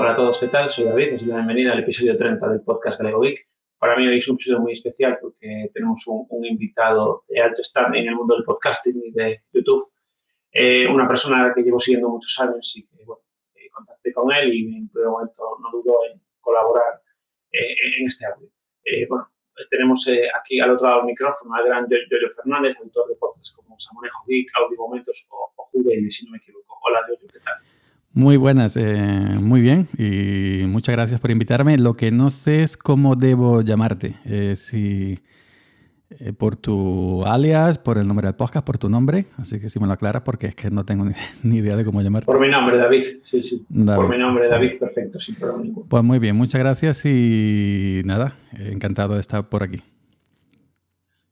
Hola a todos, ¿qué tal? Soy David, os doy la bienvenida al episodio 30 del podcast Galego Geek. Para mí hoy es un episodio muy especial porque tenemos un, invitado de alto standing en el mundo del podcasting y de YouTube, eh, una persona que llevo siguiendo muchos años y que, bueno, eh, contacté con él y en primer momento no dudó en colaborar eh, en este audio. bueno, tenemos aquí al otro lado del micrófono al gran Giorgio Fernández, autor de podcasts como Samonejo Geek, Audio Momentos o, o si no me equivoco. Hola Giorgio, ¿qué tal? Muy buenas, eh, muy bien y muchas gracias por invitarme. Lo que no sé es cómo debo llamarte, eh, si eh, por tu alias, por el nombre del podcast, por tu nombre, así que si me lo aclaras porque es que no tengo ni, idea de cómo llamarte. Por mi nombre, David, sí, sí. Por mi nombre, David, perfecto, sin problema ninguno. Pues muy bien, muchas gracias y nada, encantado de estar por aquí.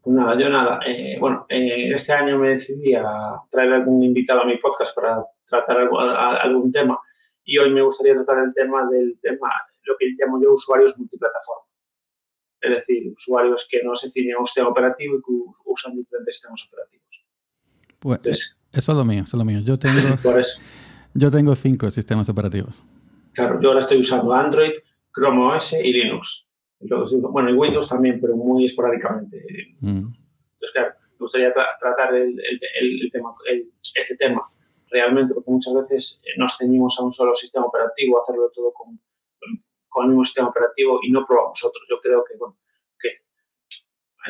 Pues nada, yo nada. bueno, este año me decidí a traer algún invitado a mi podcast para tratar algún tema. Y hoy me gustaría tratar el tema del tema, lo que llamo yo usuarios multiplataforma. Es decir, usuarios que no se ciñen a un sistema operativo y que usan diferentes sistemas operativos. Pues eso es lo mío, eso es lo mío. Yo tengo, yo tengo cinco sistemas operativos. Claro, yo ahora estoy usando Android, Chrome OS y Linux. bueno, y Windows también, pero muy esporádicamente. Mm. Entonces, claro, me gustaría tratar el, el, tema, este tema realmente, porque muchas veces eh, nos ceñimos a un solo sistema operativo, hacerlo todo con, con el mismo sistema operativo y no probamos otros. Yo creo que, bueno, que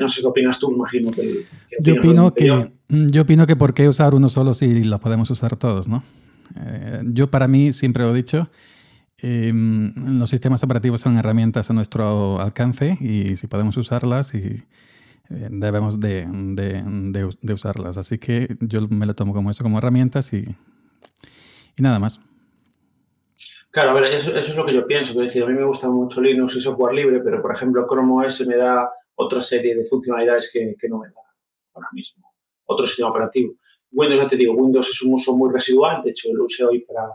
no sé qué opinas tú, imagino que... yo, opino que, mm, yo opino que por qué usar uno solo si lo podemos usar todos, ¿no? Eh, yo para mí siempre lo he dicho, em, los sistemas operativos son herramientas a nuestro alcance y si podemos usarlas y eh, debemos de, de, de, usarlas. Así que yo me lo tomo como eso, como herramientas y, y nada más. Claro, a ver, eso, es lo que yo pienso. Es decir, a mí me gusta mucho Linux y software libre, pero por ejemplo Chrome OS me da otra serie de funcionalidades que, que no me da ahora mismo. Otro sistema operativo. Windows, ya te digo, Windows es un uso muy residual. De hecho, lo usé hoy para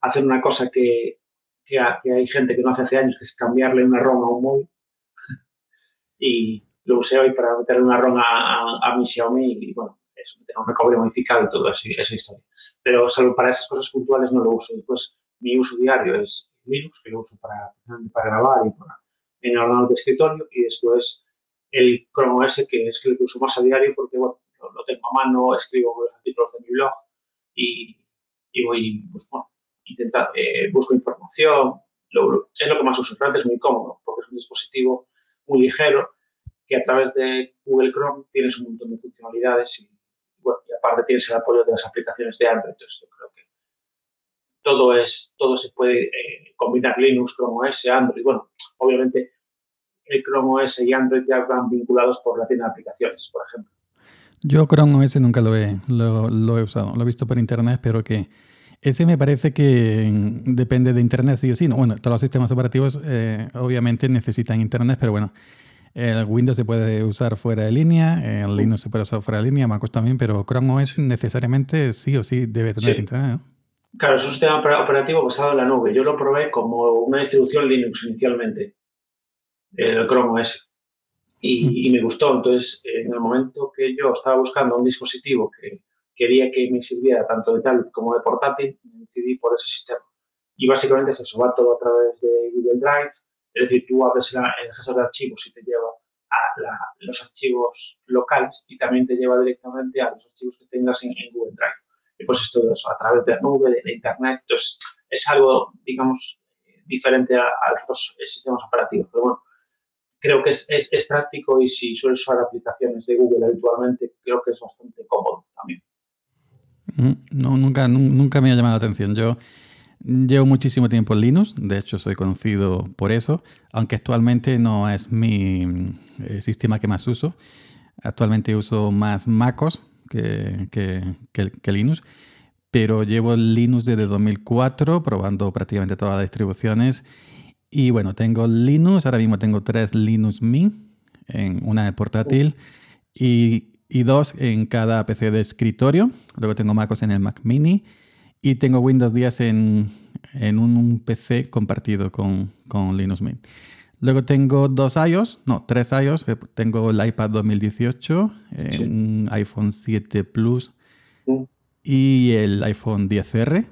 hacer una cosa que, que, hay gente que no hace hace años, que es cambiarle una ROM a un móvil. y, lo usé hoy para meterle una ROM a, a, mi Xiaomi y, bueno, eso, meter un recovery modificado y toda esa historia. Pero salvo para esas cosas puntuales no lo uso. Después, mi uso diario es Linux, que lo uso para, para grabar y para, en el ordenador de escritorio, y después el Chrome OS, que es el que uso más a diario porque, bueno, lo, tengo a mano, escribo los artículos de mi blog y, y voy, pues, bueno, intentar, eh, busco información, es lo que más uso. Realmente es muy cómodo porque es un dispositivo muy ligero que a través de Google Chrome tienes un montón de funcionalidades y, bueno, y aparte tienes el apoyo de las aplicaciones de Android. Entonces, yo creo que todo, es, todo se puede eh, combinar Linux, Chrome OS, Android. Bueno, obviamente el Chrome OS y Android ya van vinculados por la tienda de aplicaciones, por ejemplo. Yo Chrome OS nunca lo he, lo, he usado, lo he visto por internet, pero que ese me parece que depende de internet sí o sí. bueno, todos los sistemas operativos eh, obviamente necesitan internet, pero bueno, el Windows se puede usar fuera de línea, el Linux se puede usar fuera de línea, MacOS también, pero Chrome OS necesariamente sí o sí debe tener internet. Claro, es un sistema operativo basado en la nube. Yo lo probé como una distribución Linux inicialmente, el Chrome OS, y, me gustó. Entonces, en el momento que yo estaba buscando un dispositivo que quería que me sirviera tanto de tal como de portátil, me decidí por ese sistema. Y básicamente se va todo a través de Google Drive, es decir, tú abres el gestor de archivos y te lleva a los archivos locales y también te lleva directamente a los archivos que tengas en, Google Drive. Y pues es todo eso a través de la nube, de, Internet. Entonces, es algo, digamos, diferente a, los sistemas operativos. Pero bueno, creo que es, es, práctico y si sueles usar aplicaciones de Google habitualmente, creo que es bastante cómodo también. Mm, no, nunca, nunca me ha llamado la atención. Yo Llevo muchísimo tiempo en Linux, de hecho soy conocido por eso, aunque actualmente no es mi eh, sistema que más uso. Actualmente uso más MacOS que, que, Linux, pero llevo Linux desde 2004 probando prácticamente todas las distribuciones. Y bueno, tengo Linux, ahora mismo tengo tres Linux Mint, en una de portátil y, y dos en cada PC de escritorio. Luego tengo MacOS en el Mac Mini y tengo Windows 10 en, en un, PC compartido con, con, Linux Mint. Luego tengo dos iOS, no, tres iOS. Tengo el iPad 2018, un iPhone 7 Plus y el iPhone 10R.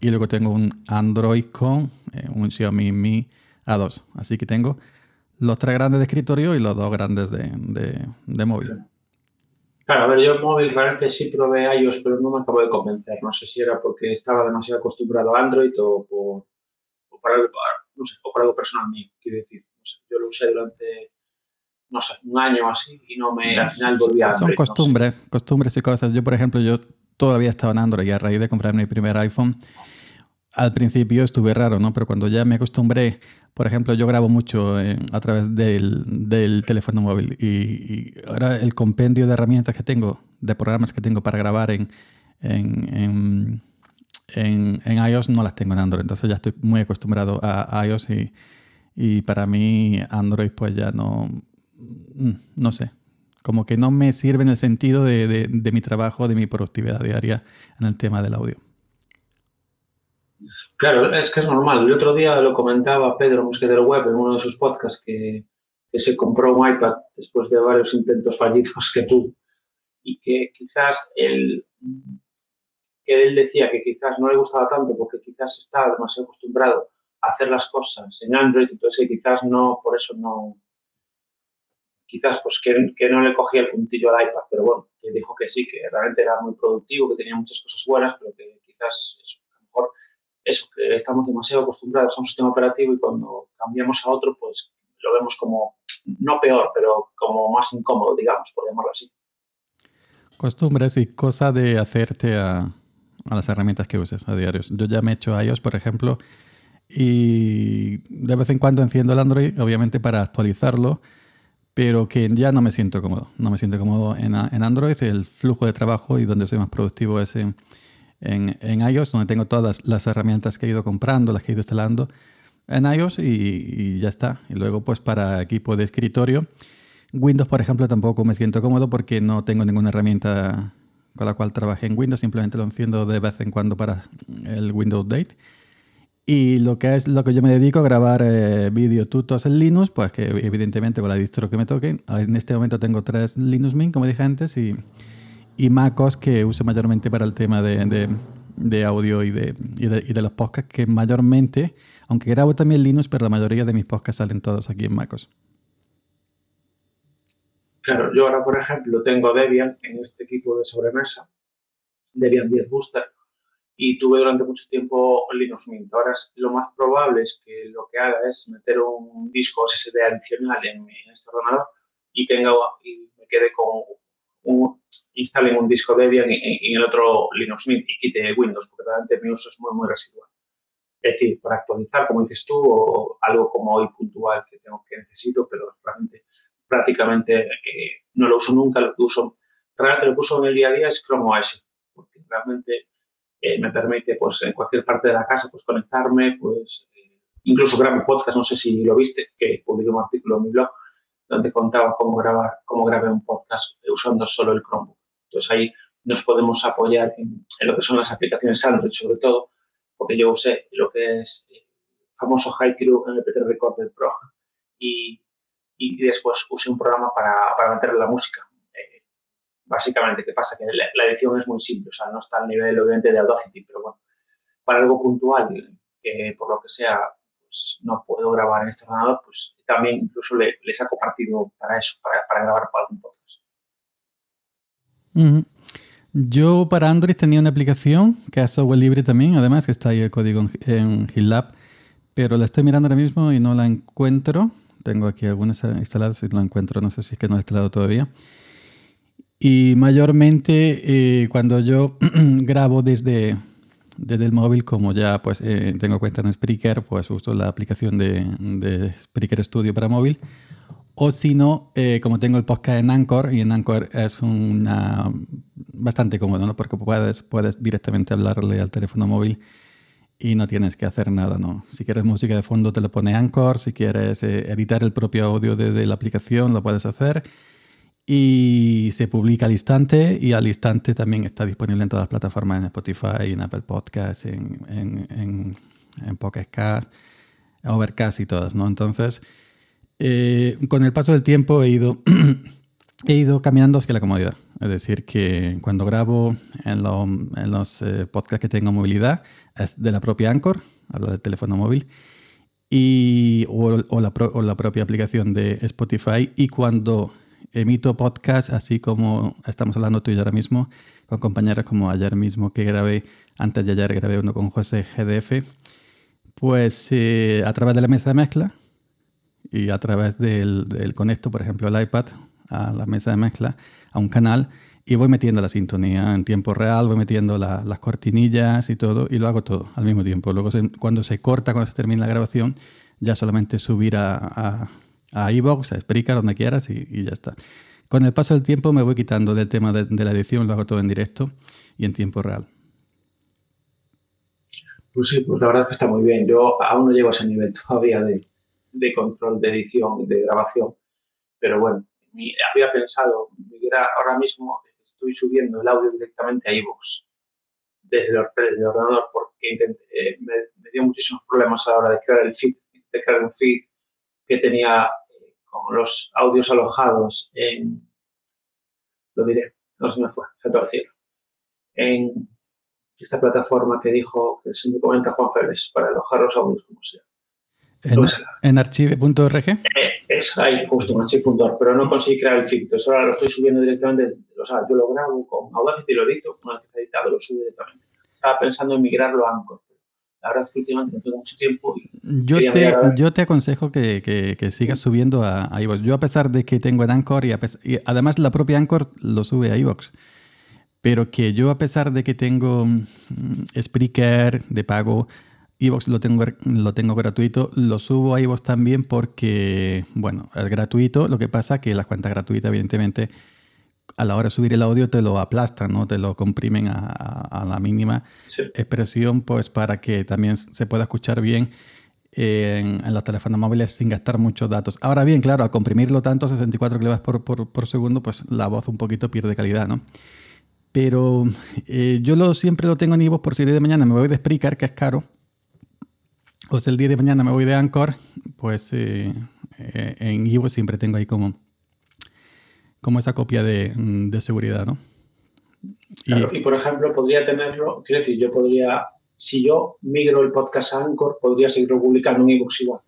y luego tengo un Android con eh, un Xiaomi Mi A2. Así que tengo los tres grandes de escritorio y los dos grandes de, de, móvil. Claro, a ver, yo el móvil realmente sí probé iOS, pero no me acabo de convencer. No sé si era porque estaba demasiado acostumbrado a Android o por, o algo, no sé, o por algo personal mío, quiero decir. No sé, yo lo usé durante, no sé, un año así y no me, al final volví a Android. Son costumbres, costumbres y cosas. Yo, por ejemplo, yo todavía estaba en Android y a raíz de comprar mi primer iPhone, al principio estuve raro, ¿no? Pero cuando ya me acostumbré, por ejemplo, yo grabo mucho eh, a través del, teléfono móvil y, ahora el compendio de herramientas que tengo, de programas que tengo para grabar en, en, iOS no las tengo en Android. Entonces ya estoy muy acostumbrado a, iOS y, para mí Android pues ya no, mm, no sé, como que no me sirve en el sentido de, mi trabajo, de mi productividad diaria en el tema del audio. Claro, es que es normal. El otro día lo comentaba Pedro Mosquedero Web en uno de sus podcasts que, se compró un iPad después de varios intentos fallidos que tuvo y que quizás él, que él decía que quizás no le gustaba tanto porque quizás estaba demasiado acostumbrado a hacer las cosas en Android, entonces quizás no, por eso no, quizás pues que, no le cogía el puntillo al iPad, pero bueno, que dijo que sí, que realmente era muy productivo, que tenía muchas cosas buenas, pero que quizás eso, a lo mejor que estamos demasiado acostumbrados a un sistema operativo y cuando cambiamos a otro, pues lo vemos como, no peor, pero como más incómodo, digamos, por llamarlo así. Costumbres y cosa de hacerte a, a las herramientas que uses a diario. Yo ya me he hecho iOS, por ejemplo, y de vez en cuando enciendo el Android, obviamente para actualizarlo, pero que ya no me siento cómodo. No me siento cómodo en, en Android. El flujo de trabajo y donde soy más productivo es en, en, iOS, donde tengo todas las herramientas que he ido comprando, las que he ido instalando en iOS y, ya está. Y luego, pues para equipo de escritorio, Windows, por ejemplo, tampoco me siento cómodo porque no tengo ninguna herramienta con la cual trabaje en Windows. Simplemente lo enciendo de vez en cuando para el Windows Update. Y lo que es lo que yo me dedico a grabar eh, vídeo tutos en Linux, pues que evidentemente con la distro que me toque. En este momento tengo tres Linux Mint, como dije antes, y, y MacOS que uso mayormente para el tema de, de, audio y de, y de, los podcasts, que mayormente, aunque grabo también Linux, pero la mayoría de mis podcasts salen todos aquí en MacOS. Claro, yo ahora, por ejemplo, tengo Debian en este equipo de sobremesa, Debian 10 Booster, y tuve durante mucho tiempo Linux Mint. Ahora lo más probable es que lo que haga es meter un disco SSD adicional en, mi, este ordenador y tenga y me quede con un instale un disco Debian y, el otro Linux Mint y quite Windows porque realmente mi uso es muy muy residual. Es decir, para actualizar, como dices tú, o algo como hoy puntual que tengo que necesito, pero realmente prácticamente eh, no lo uso nunca, lo que uso, realmente lo que uso en el día a día es Chrome OS, porque realmente eh, me permite, pues, en cualquier parte de la casa, pues, conectarme, pues, eh, incluso grabo podcast, no sé si lo viste, que publiqué un artículo en mi blog donde contaba cómo grabar, cómo grabé un podcast usando solo el Chromebook. Entonces ahí nos podemos apoyar en, lo que son las aplicaciones Android, sobre todo, porque yo usé lo que es el famoso Haiku MP3 Recorder Pro y, y después usé un programa para, para meter la música básicamente, ¿qué pasa? Que la, edición es muy simple, o sea, no está al nivel, obviamente, de Audacity, pero bueno, para algo puntual, que por lo que sea, pues no puedo grabar en este ordenador, pues también incluso le, saco partido para eso, para, grabar para algún podcast. Yo para Android tenía una aplicación que es software libre también, además que está ahí el código en GitLab, pero la estoy mirando ahora mismo y no la encuentro. Tengo aquí algunas instaladas y no la encuentro, no sé si es que no la he instalado todavía. Y mayormente eh, cuando yo grabo desde, desde el móvil, como ya pues eh, tengo cuenta en Spreaker, pues uso la aplicación de, de Spreaker Studio para móvil. O si no, eh, como tengo el podcast en Anchor, y en Anchor es una bastante cómodo, ¿no? Porque puedes, puedes directamente hablarle al teléfono móvil y no tienes que hacer nada, ¿no? Si quieres música de fondo te lo pone Anchor, si quieres editar el propio audio desde la aplicación lo puedes hacer y se publica al instante y al instante también está disponible en todas las plataformas, en Spotify, en Apple Podcasts, en, en, en, en Pocket Cast, Overcast y todas, ¿no? Entonces, eh, con el paso del tiempo he ido, he ido cambiando hacia la comodidad, Es decir, que cuando grabo en, los eh, podcasts que tengo movilidad, es de la propia Anchor, hablo del teléfono móvil, y, o, la, propia aplicación de Spotify. Y cuando emito podcast, así como estamos hablando tú y yo ahora mismo, con compañeros como ayer mismo que grabé, antes de ayer grabé uno con José GDF, pues eh, a través de la mesa de mezcla y a través del, del, conecto, por ejemplo, el iPad a la mesa de mezcla, a un canal, y voy metiendo la sintonía en tiempo real, voy metiendo las cortinillas y todo, y lo hago todo al mismo tiempo. Luego, cuando se corta, cuando se termina la grabación, ya solamente subir a, a, a iVoox, a Spreaker, donde quieras, y, ya está. Con el paso del tiempo me voy quitando del tema de, de la edición, lo hago todo en directo y en tiempo real. Pues sí, pues la verdad es que está muy bien. Yo aún no llego a ese nivel todavía de, de control de edición de grabación. Pero bueno, había pensado, ahora mismo estoy subiendo el audio directamente a iVoox desde, desde, el ordenador porque eh, me, me, dio muchísimos problemas a la hora de crear el feed, de crear un feed que tenía eh, con los audios alojados en, lo diré, no se me fue, se el cielo, en esta plataforma que dijo, que se me comenta Juan Férez, para alojar los audios como sea. ¿En, ¿en archive.org? Eh, es ahí, justo en archive.org, pero no conseguí crear el feed. Entonces ahora lo estoy subiendo directamente, o sea, yo lo grabo con Audacity y lo edito, una vez que está editado lo subo directamente. Estaba pensando en migrarlo a Anchor, la verdad es que últimamente no tengo mucho tiempo. Y yo, te, yo te aconsejo que, que, que sigas subiendo a, a iVoox. Yo a pesar de que tengo en Anchor y, y, además la propia Anchor lo sube a iVoox, pero que yo a pesar de que tengo um, Spreaker de pago, iVoox lo tengo, lo tengo gratuito, lo subo a iVoox también porque, bueno, es gratuito, lo que pasa que las cuentas gratuitas evidentemente a la hora de subir el audio te lo aplastan, ¿no? Te lo comprimen a, a, la mínima sí. expresión, pues para que también se pueda escuchar bien en, en, los teléfonos móviles sin gastar muchos datos. Ahora bien, claro, al comprimirlo tanto, 64 kilobytes por, por, por segundo, pues la voz un poquito pierde calidad, ¿no? Pero eh, yo lo, siempre lo tengo en iVoox por si de mañana me voy de Spreaker, que es caro, o si el día de mañana me voy de Anchor, pues eh, eh, en iVoox siempre tengo ahí como como esa copia de, de seguridad, ¿no? Y, claro, y, por ejemplo, podría tenerlo, quiero decir, yo podría, si yo migro el podcast a Anchor, podría seguirlo publicando en ebooks igual.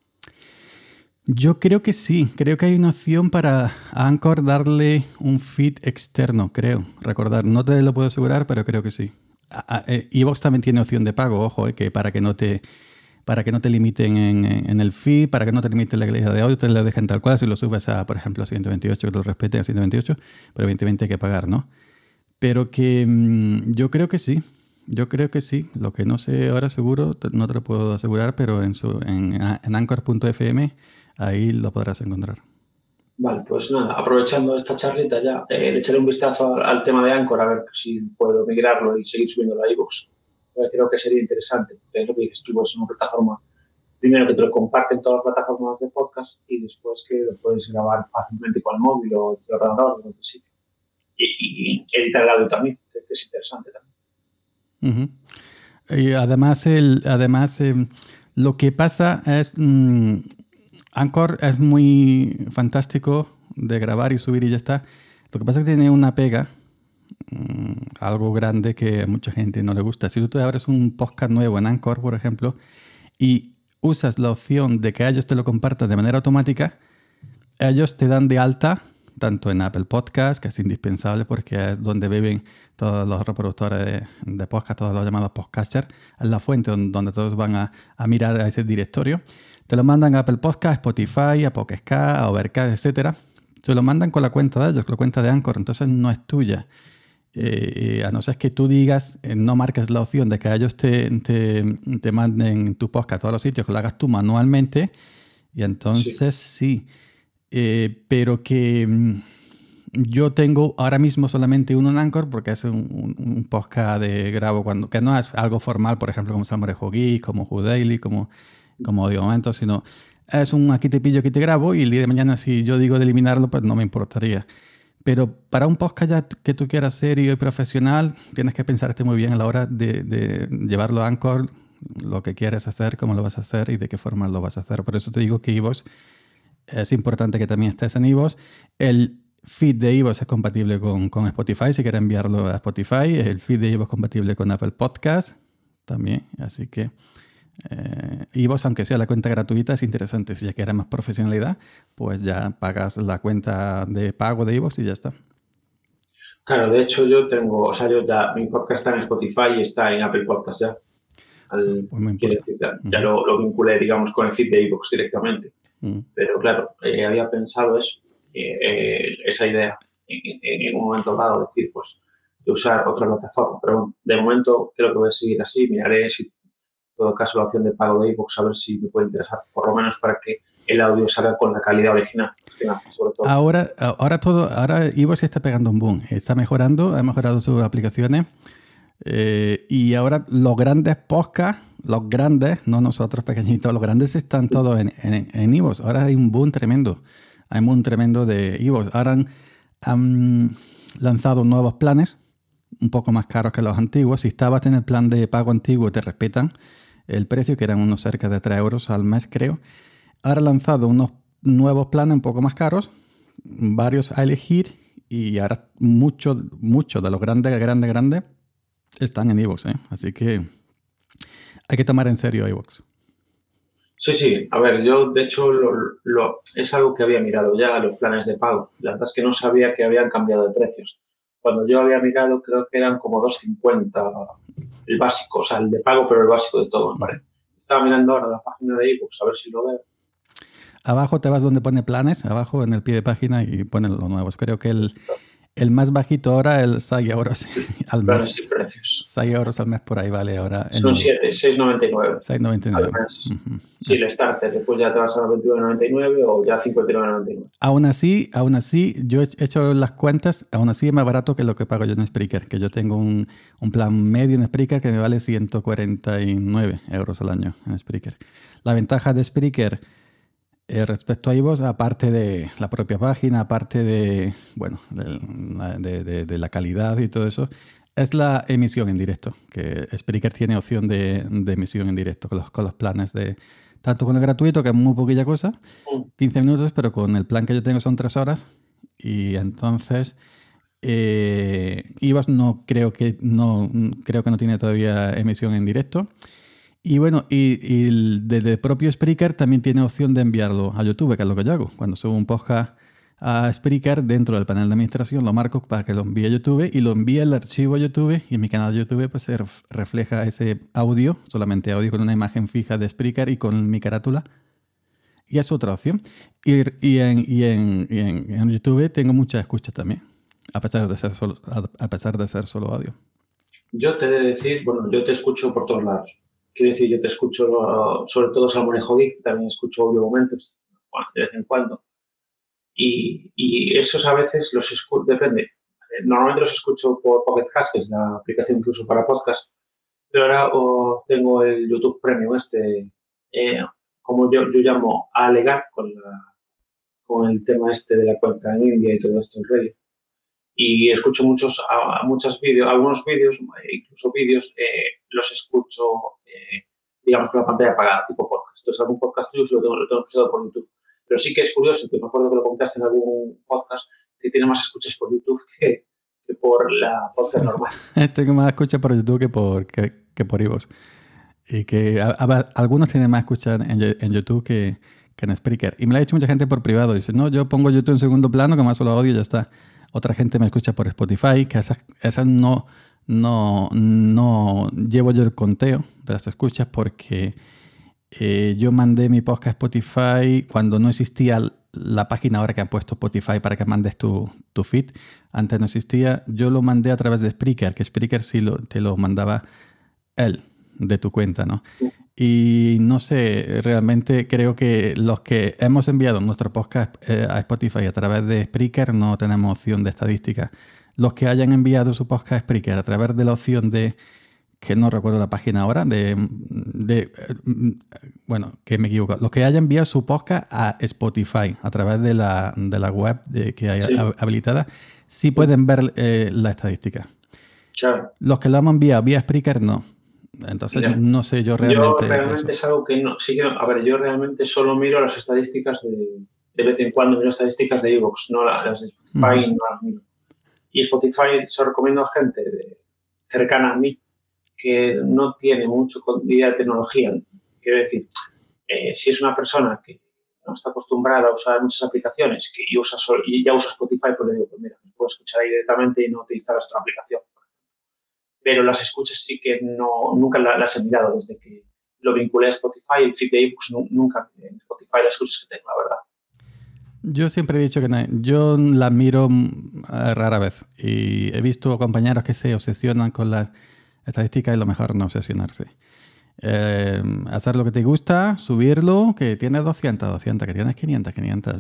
Yo creo que sí, creo que hay una opción para Anchor darle un feed externo, creo, recordar, no te lo puedo asegurar, pero creo que sí. Evox también tiene opción de pago, ojo, eh, que para que no te para que no te limiten en, el feed, para que no te limiten la calidad de audio, te la dejen tal cual. Si lo subes a, por ejemplo, a 128, que lo respeten a 128, pero evidentemente hay que pagar, ¿no? Pero que mmm, yo creo que sí. Yo creo que sí. Lo que no sé ahora seguro, no te lo puedo asegurar, pero en, en, anchor.fm ahí lo podrás encontrar. Vale, pues nada, aprovechando esta charlita ya, eh, le echaré un vistazo al, tema de Anchor a ver si puedo migrarlo y seguir subiendo a iVoox creo que sería interesante. Es lo que dices tú, es una plataforma, primero que te lo comparten todas las plataformas de podcast y después que lo puedes grabar fácilmente con el móvil o desde el ordenador o donde sitio. Y, y, editar el audio también, que es interesante también. Y además, el, además eh, lo que pasa es, mmm, Anchor es muy fantástico de grabar y subir y ya está. Lo que pasa es que tiene una pega, Mm, algo grande que a mucha gente no le gusta. Si tú te abres un podcast nuevo en Anchor, por ejemplo, y usas la opción de que ellos te lo compartan de manera automática, ellos te dan de alta tanto en Apple Podcast, que es indispensable porque es donde viven todos los reproductores de, de podcast, todos los llamados podcasters, es la fuente donde, todos van a, mirar a ese directorio. Te lo mandan a Apple Podcast, Spotify, a Podcast, a Overcast, etc. Se lo mandan con la cuenta de ellos, con la cuenta de Anchor, entonces no es tuya. Eh, a no ser que tú digas, eh, no marques la opción de que ellos te, te, te, manden tu podcast a todos los sitios, que lo hagas tú manualmente, y entonces sí. sí. Eh, pero que mm, yo tengo ahora mismo solamente uno en Anchor porque es un, un, un, podcast de grabo cuando, que no es algo formal, por ejemplo, como Salmorejo Geek, como Who como, como Digo Momento, sino es un aquí te pillo, aquí te grabo, y el día de mañana si yo digo de eliminarlo, pues no me importaría. Pero para un podcast que tú quieras serio y profesional, tienes que pensarte muy bien a la hora de, llevarlo a Anchor, lo que quieres hacer, cómo lo vas a hacer y de qué forma lo vas a hacer. Por eso te digo que iVoox es importante que también estés en iVoox. El, feed de iVoox es compatible con, Spotify, si quieres enviarlo a Spotify. El feed de iVoox es compatible con Apple Podcast también. Así que eh, iVoox, aunque sea la cuenta gratuita, es interesante. Si ya quieres más profesionalidad, pues ya pagas la cuenta de pago de iVoox y ya está. Claro, de hecho yo tengo, o sea, yo ya, mi podcast está en Spotify y está en Apple Podcast ya. Al, pues ya, lo, vinculé, digamos, con el feed de iVoox directamente. Pero claro, eh, había pensado eso, eh, esa idea en, un momento dado, decir, pues, de usar otra plataforma. Pero bueno, de momento creo que voy a seguir así. Miraré si, en todo caso, la opción de pago de iVoox, a ver si me puede interesar, por lo menos para que el audio salga con la calidad original. Ahora, ahora todo, ahora iVoox está pegando un boom, está mejorando, ha mejorado sus aplicaciones. Eh, y ahora los grandes podcasts, los grandes, no nosotros pequeñitos, los grandes están todos en, en, Ahora hay un boom tremendo. Hay un boom tremendo de iVoox. Ahora han, lanzado nuevos planes, un poco más caros que los antiguos. Si estabas en el plan de pago antiguo, te respetan el precio, que eran unos cerca de 3 euros al mes, creo. Ahora han lanzado unos nuevos planes un poco más caros, varios a elegir, y ahora muchos mucho de los grandes, grandes, grandes están en iVoox, ¿eh? Así que hay que tomar en serio iVoox. Sí, sí. A ver, yo de hecho lo, es algo que había mirado ya, los planes de pago. La verdad es que no sabía que habían cambiado de precios. Cuando yo había mirado creo que eran como 2,50 el básico, o sea, el de pago, pero el básico de todo, ¿vale? Estaba mirando ahora la página de iVoox a ver si lo veo. Abajo te vas donde pone planes, abajo en el pie de página y ponen los nuevos. Creo que el, el más bajito ahora, el 6 euros al mes. Sí, precios. 6 euros al mes por ahí vale ahora. Son 7, 6,99. 6,99. Sí, el starter, después ya te vas a 21,99 o ya 59,99. Aún así, aún así, yo he hecho las cuentas, aún así es más barato que lo que pago yo en Spreaker, que yo tengo un, un plan medio en Spreaker que me vale 149 euros al año en Spreaker. La ventaja de Spreaker eh, respecto a iVoox, aparte de la propia página, aparte de, bueno, de, la calidad y todo eso, es la emisión en directo, que Spreaker tiene opción de, emisión en directo con los, con los planes de, tanto con el gratuito, que es muy poquilla cosa, 15 minutos, pero con el plan que yo tengo son 3 horas, y entonces eh, no creo que no creo que no tiene todavía emisión en directo. Y bueno, y, desde el propio Spreaker también tiene opción de enviarlo a YouTube, que es lo que yo hago. Cuando subo un podcast a Spreaker dentro del panel de administración, lo marco para que lo envíe a YouTube y lo envíe el archivo a YouTube y en mi canal de YouTube pues se refleja ese audio, solamente audio con una imagen fija de Spreaker y con mi carátula. Y es otra opción. Y, en, YouTube tengo muchas escuchas también, a pesar de ser solo, a pesar de ser solo audio. Yo te he de decir, bueno, yo te escucho por todos lados. Quiero decir, yo te escucho sobre todo Salmón y también escucho audio momentos de vez en cuando. Y, y esos a veces los escucho, depende. Eh, normalmente los escucho por Pocket Cast, que es la aplicación que uso para podcast, pero ahora tengo el YouTube Premium, este, eh, como yo, yo llamo, a alegar con, la, con el tema este de la cuenta en India y todo esto en rey y escucho muchos, a, vídeos, algunos vídeos, incluso vídeos, eh, los escucho, eh, digamos, con la pantalla apagada, tipo podcast. Entonces, algún podcast tuyo lo tengo, lo tengo escuchado por YouTube. Pero sí que es curioso, que me acuerdo que lo comentaste en algún podcast, que tiene más escuchas por YouTube que, que por la podcast normal. Tengo más escuchas por YouTube que por, que, que por iVoox. Y que algunos tienen más escuchas en, en YouTube que, que en Spreaker. Y me lo ha dicho mucha gente por privado. Dice, no, yo pongo YouTube en segundo plano, que más solo odio y ya está. Otra gente me escucha por Spotify, que esas, esas no, no, no llevo yo el conteo de las escuchas porque eh, yo mandé mi podcast a Spotify cuando no existía la página ahora que han puesto Spotify para que mandes tu, tu feed. Antes no existía. Yo lo mandé a través de Spreaker, que Spreaker sí lo, te lo mandaba él de tu cuenta, ¿no? Y no sé, realmente creo que los que hemos enviado nuestro podcast eh, a Spotify a través de Spreaker no tenemos opción de estadística. Los que hayan enviado su podcast a Spreaker a través de la opción de, que no recuerdo la página ahora, de, de bueno, que me equivoco, los que hayan enviado su podcast a Spotify a través de la, de la web de, que hay habilitada, sí pueden ver eh, la estadística. Los que lo han enviado vía Spreaker, no. Entonces, no sé yo realmente. Yo realmente es algo que no. Sí que A ver, yo realmente solo miro las estadísticas de, de vez en cuando miro estadísticas de Evox, no las de Spotify, no las miro. Y Spotify se recomiendo a gente cercana a mí que no tiene mucho idea de tecnología. Quiero decir, eh, si es una persona que no está acostumbrada a usar muchas aplicaciones que y, usa y ya usa Spotify, pues le digo, pues mira, puedes escuchar ahí directamente y no utilizar otra aplicación. Pero las escuchas sí que no, nunca las he mirado desde que lo vinculé a Spotify. El feed de ebooks nunca en Spotify las escuchas que tengo, la verdad. Yo siempre he dicho que yo la miro mm, rara vez y he visto compañeros que se obsesionan con las estadísticas y lo mejor no obsesionarse. Eh, hacer lo que te gusta, subirlo, que tienes 200, 200, que tienes 500, 500.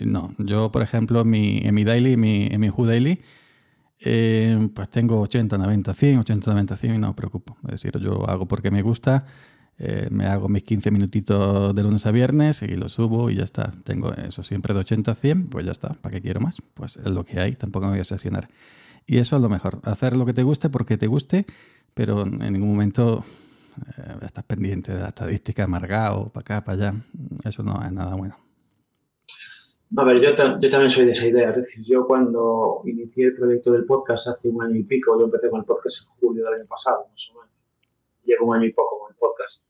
No, yo por ejemplo mi, en mi daily, mi, en mi Who Daily, eh, pues tengo 80, 90, 100, 80, 90, 100 y no me preocupo. Es decir, yo hago porque me gusta, eh, me hago mis 15 minutitos de lunes a viernes y lo subo y ya está. Tengo eso siempre de 80 a 100, pues ya está. ¿Para qué quiero más? Pues es lo que hay, tampoco me voy a obsesionar. Y eso es lo mejor, hacer lo que te guste porque te guste, pero en ningún momento eh, estás pendiente de la estadística, amargado, para acá, para allá. Eso no es nada bueno. A ver, yo, yo, también soy de esa idea. Es decir, yo cuando inicié el proyecto del podcast hace un año y pico, yo empecé con el podcast en julio del año pasado, más o menos. Llevo un año y poco con el podcast.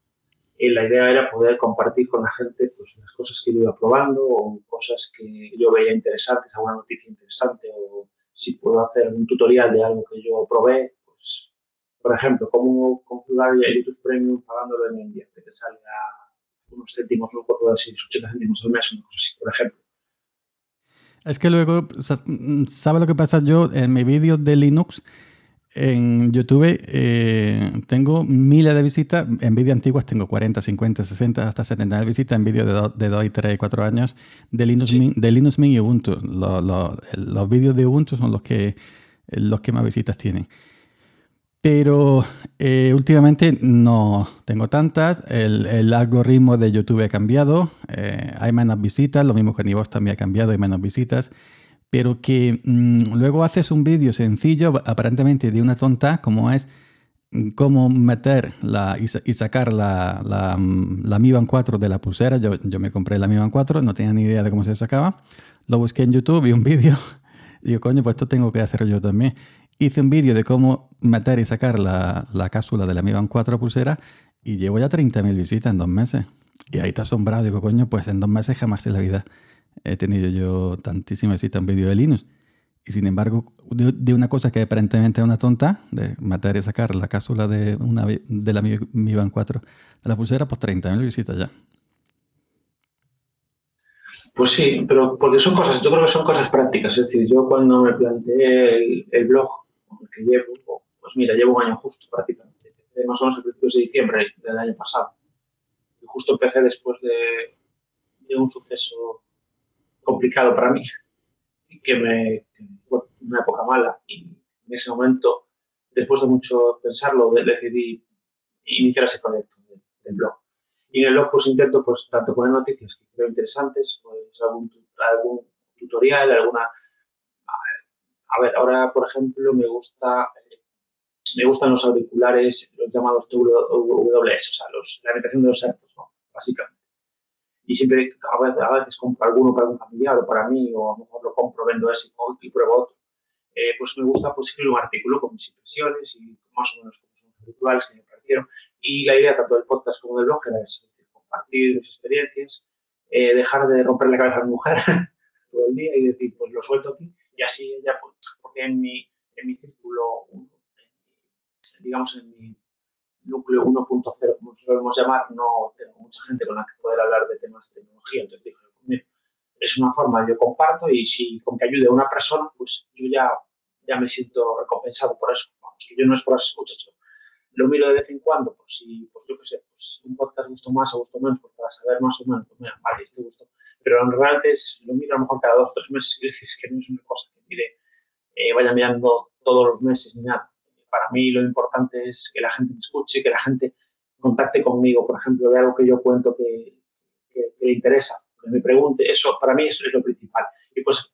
Y la idea era poder compartir con la gente pues, las cosas que yo iba probando o cosas que yo veía interesantes, alguna noticia interesante o si puedo hacer un tutorial de algo que yo probé, pues por ejemplo, cómo configurar YouTube Premium pagándolo en India, que te sale a unos céntimos, no puedo decir 80 céntimos al mes, una cosa así, por ejemplo. Es que luego, ¿sabe lo que pasa? Yo en mi vídeo de Linux en YouTube eh, tengo miles de visitas. En vídeos antiguos tengo 40, 50, 60, hasta 70 visitas. En vídeos de 2, 3, 4 años de Linux, Mint, de Linux Mint y Ubuntu. los vídeos de Ubuntu son los que, los que más visitas tienen. Pero eh, últimamente no tengo tantas. El, algoritmo de YouTube ha cambiado. Eh, hay menos visitas. Lo mismo que en iVoox también ha cambiado. Hay menos visitas. Pero que mm, luego haces un vídeo sencillo, aparentemente de una tonta, como es mm, cómo meter la, y, sacar la, la, mm, Mi Band 4 de la pulsera. Yo, yo me compré la Mi Band 4, no tenía ni idea de cómo se sacaba. Lo busqué en YouTube, vi un vídeo. Digo, coño, pues esto tengo que hacer yo también hice un vídeo de cómo meter y sacar la, la cápsula de la Mi Band 4 pulsera y llevo ya 30.000 visitas en dos meses. Y ahí está asombrado, digo, coño, pues en dos meses jamás en la vida he tenido yo tantísimas visitas en vídeo de Linux. Y sin embargo, de, una cosa que aparentemente es una tonta, de meter y sacar la cápsula de, una, de la Mi, Mi Band 4 de la pulsera, pues 30.000 visitas ya. Pues sí, pero porque son cosas, yo creo que son cosas prácticas. Es decir, yo cuando me planteé el blog, que llevo, pues mira, llevo un año justo prácticamente. Más o menos a principios de diciembre del año pasado. Y justo empecé después de, de un suceso complicado para mí, que me, fue una época mala. Y en ese momento, después de mucho pensarlo, decidí iniciar ese proyecto del blog. Y en el blog pues intento pues tanto poner noticias que creo interesantes, pues algún, algún tutorial, alguna a ver, ahora, por ejemplo, me gusta me gustan los auriculares, los llamados TWS, o sea, los, la alimentación de los AirPods, básicamente. Y siempre, a veces, compro alguno para un familiar o para mí, o a lo mejor lo compro, vendo ese y pruebo otro. Eh, pues me gusta pues, escribir un artículo con mis impresiones y más o menos los auriculares que me parecieron. Y la idea tanto del podcast como del blog era es decir, compartir mis experiencias, eh, dejar de romper la cabeza a mi mujer todo el día y decir, pues lo suelto aquí y así ella pues, en mi, en mi círculo, digamos en mi núcleo 1.0, como solemos llamar, no tengo mucha gente con la que poder hablar de temas de tecnología. Entonces dije, pues es una forma, yo comparto y si con que ayude a una persona, pues yo ya, ya me siento recompensado por eso. Vamos, que yo no es por las escuchas, yo lo miro de vez en cuando, pues si, pues yo qué sé, pues un podcast gusto más o gusto menos, pues para saber más o menos, pues mira, vale, este gusto. Pero en realidad es, lo miro a lo mejor cada dos o tres meses y dices que no es una cosa que mire eh, vaya mirando todos los meses ni nada. Para mí lo importante es que la gente me escuche, que la gente contacte conmigo, por ejemplo, de algo que yo cuento que, le interesa, que me pregunte. Eso para mí es, lo principal. Y pues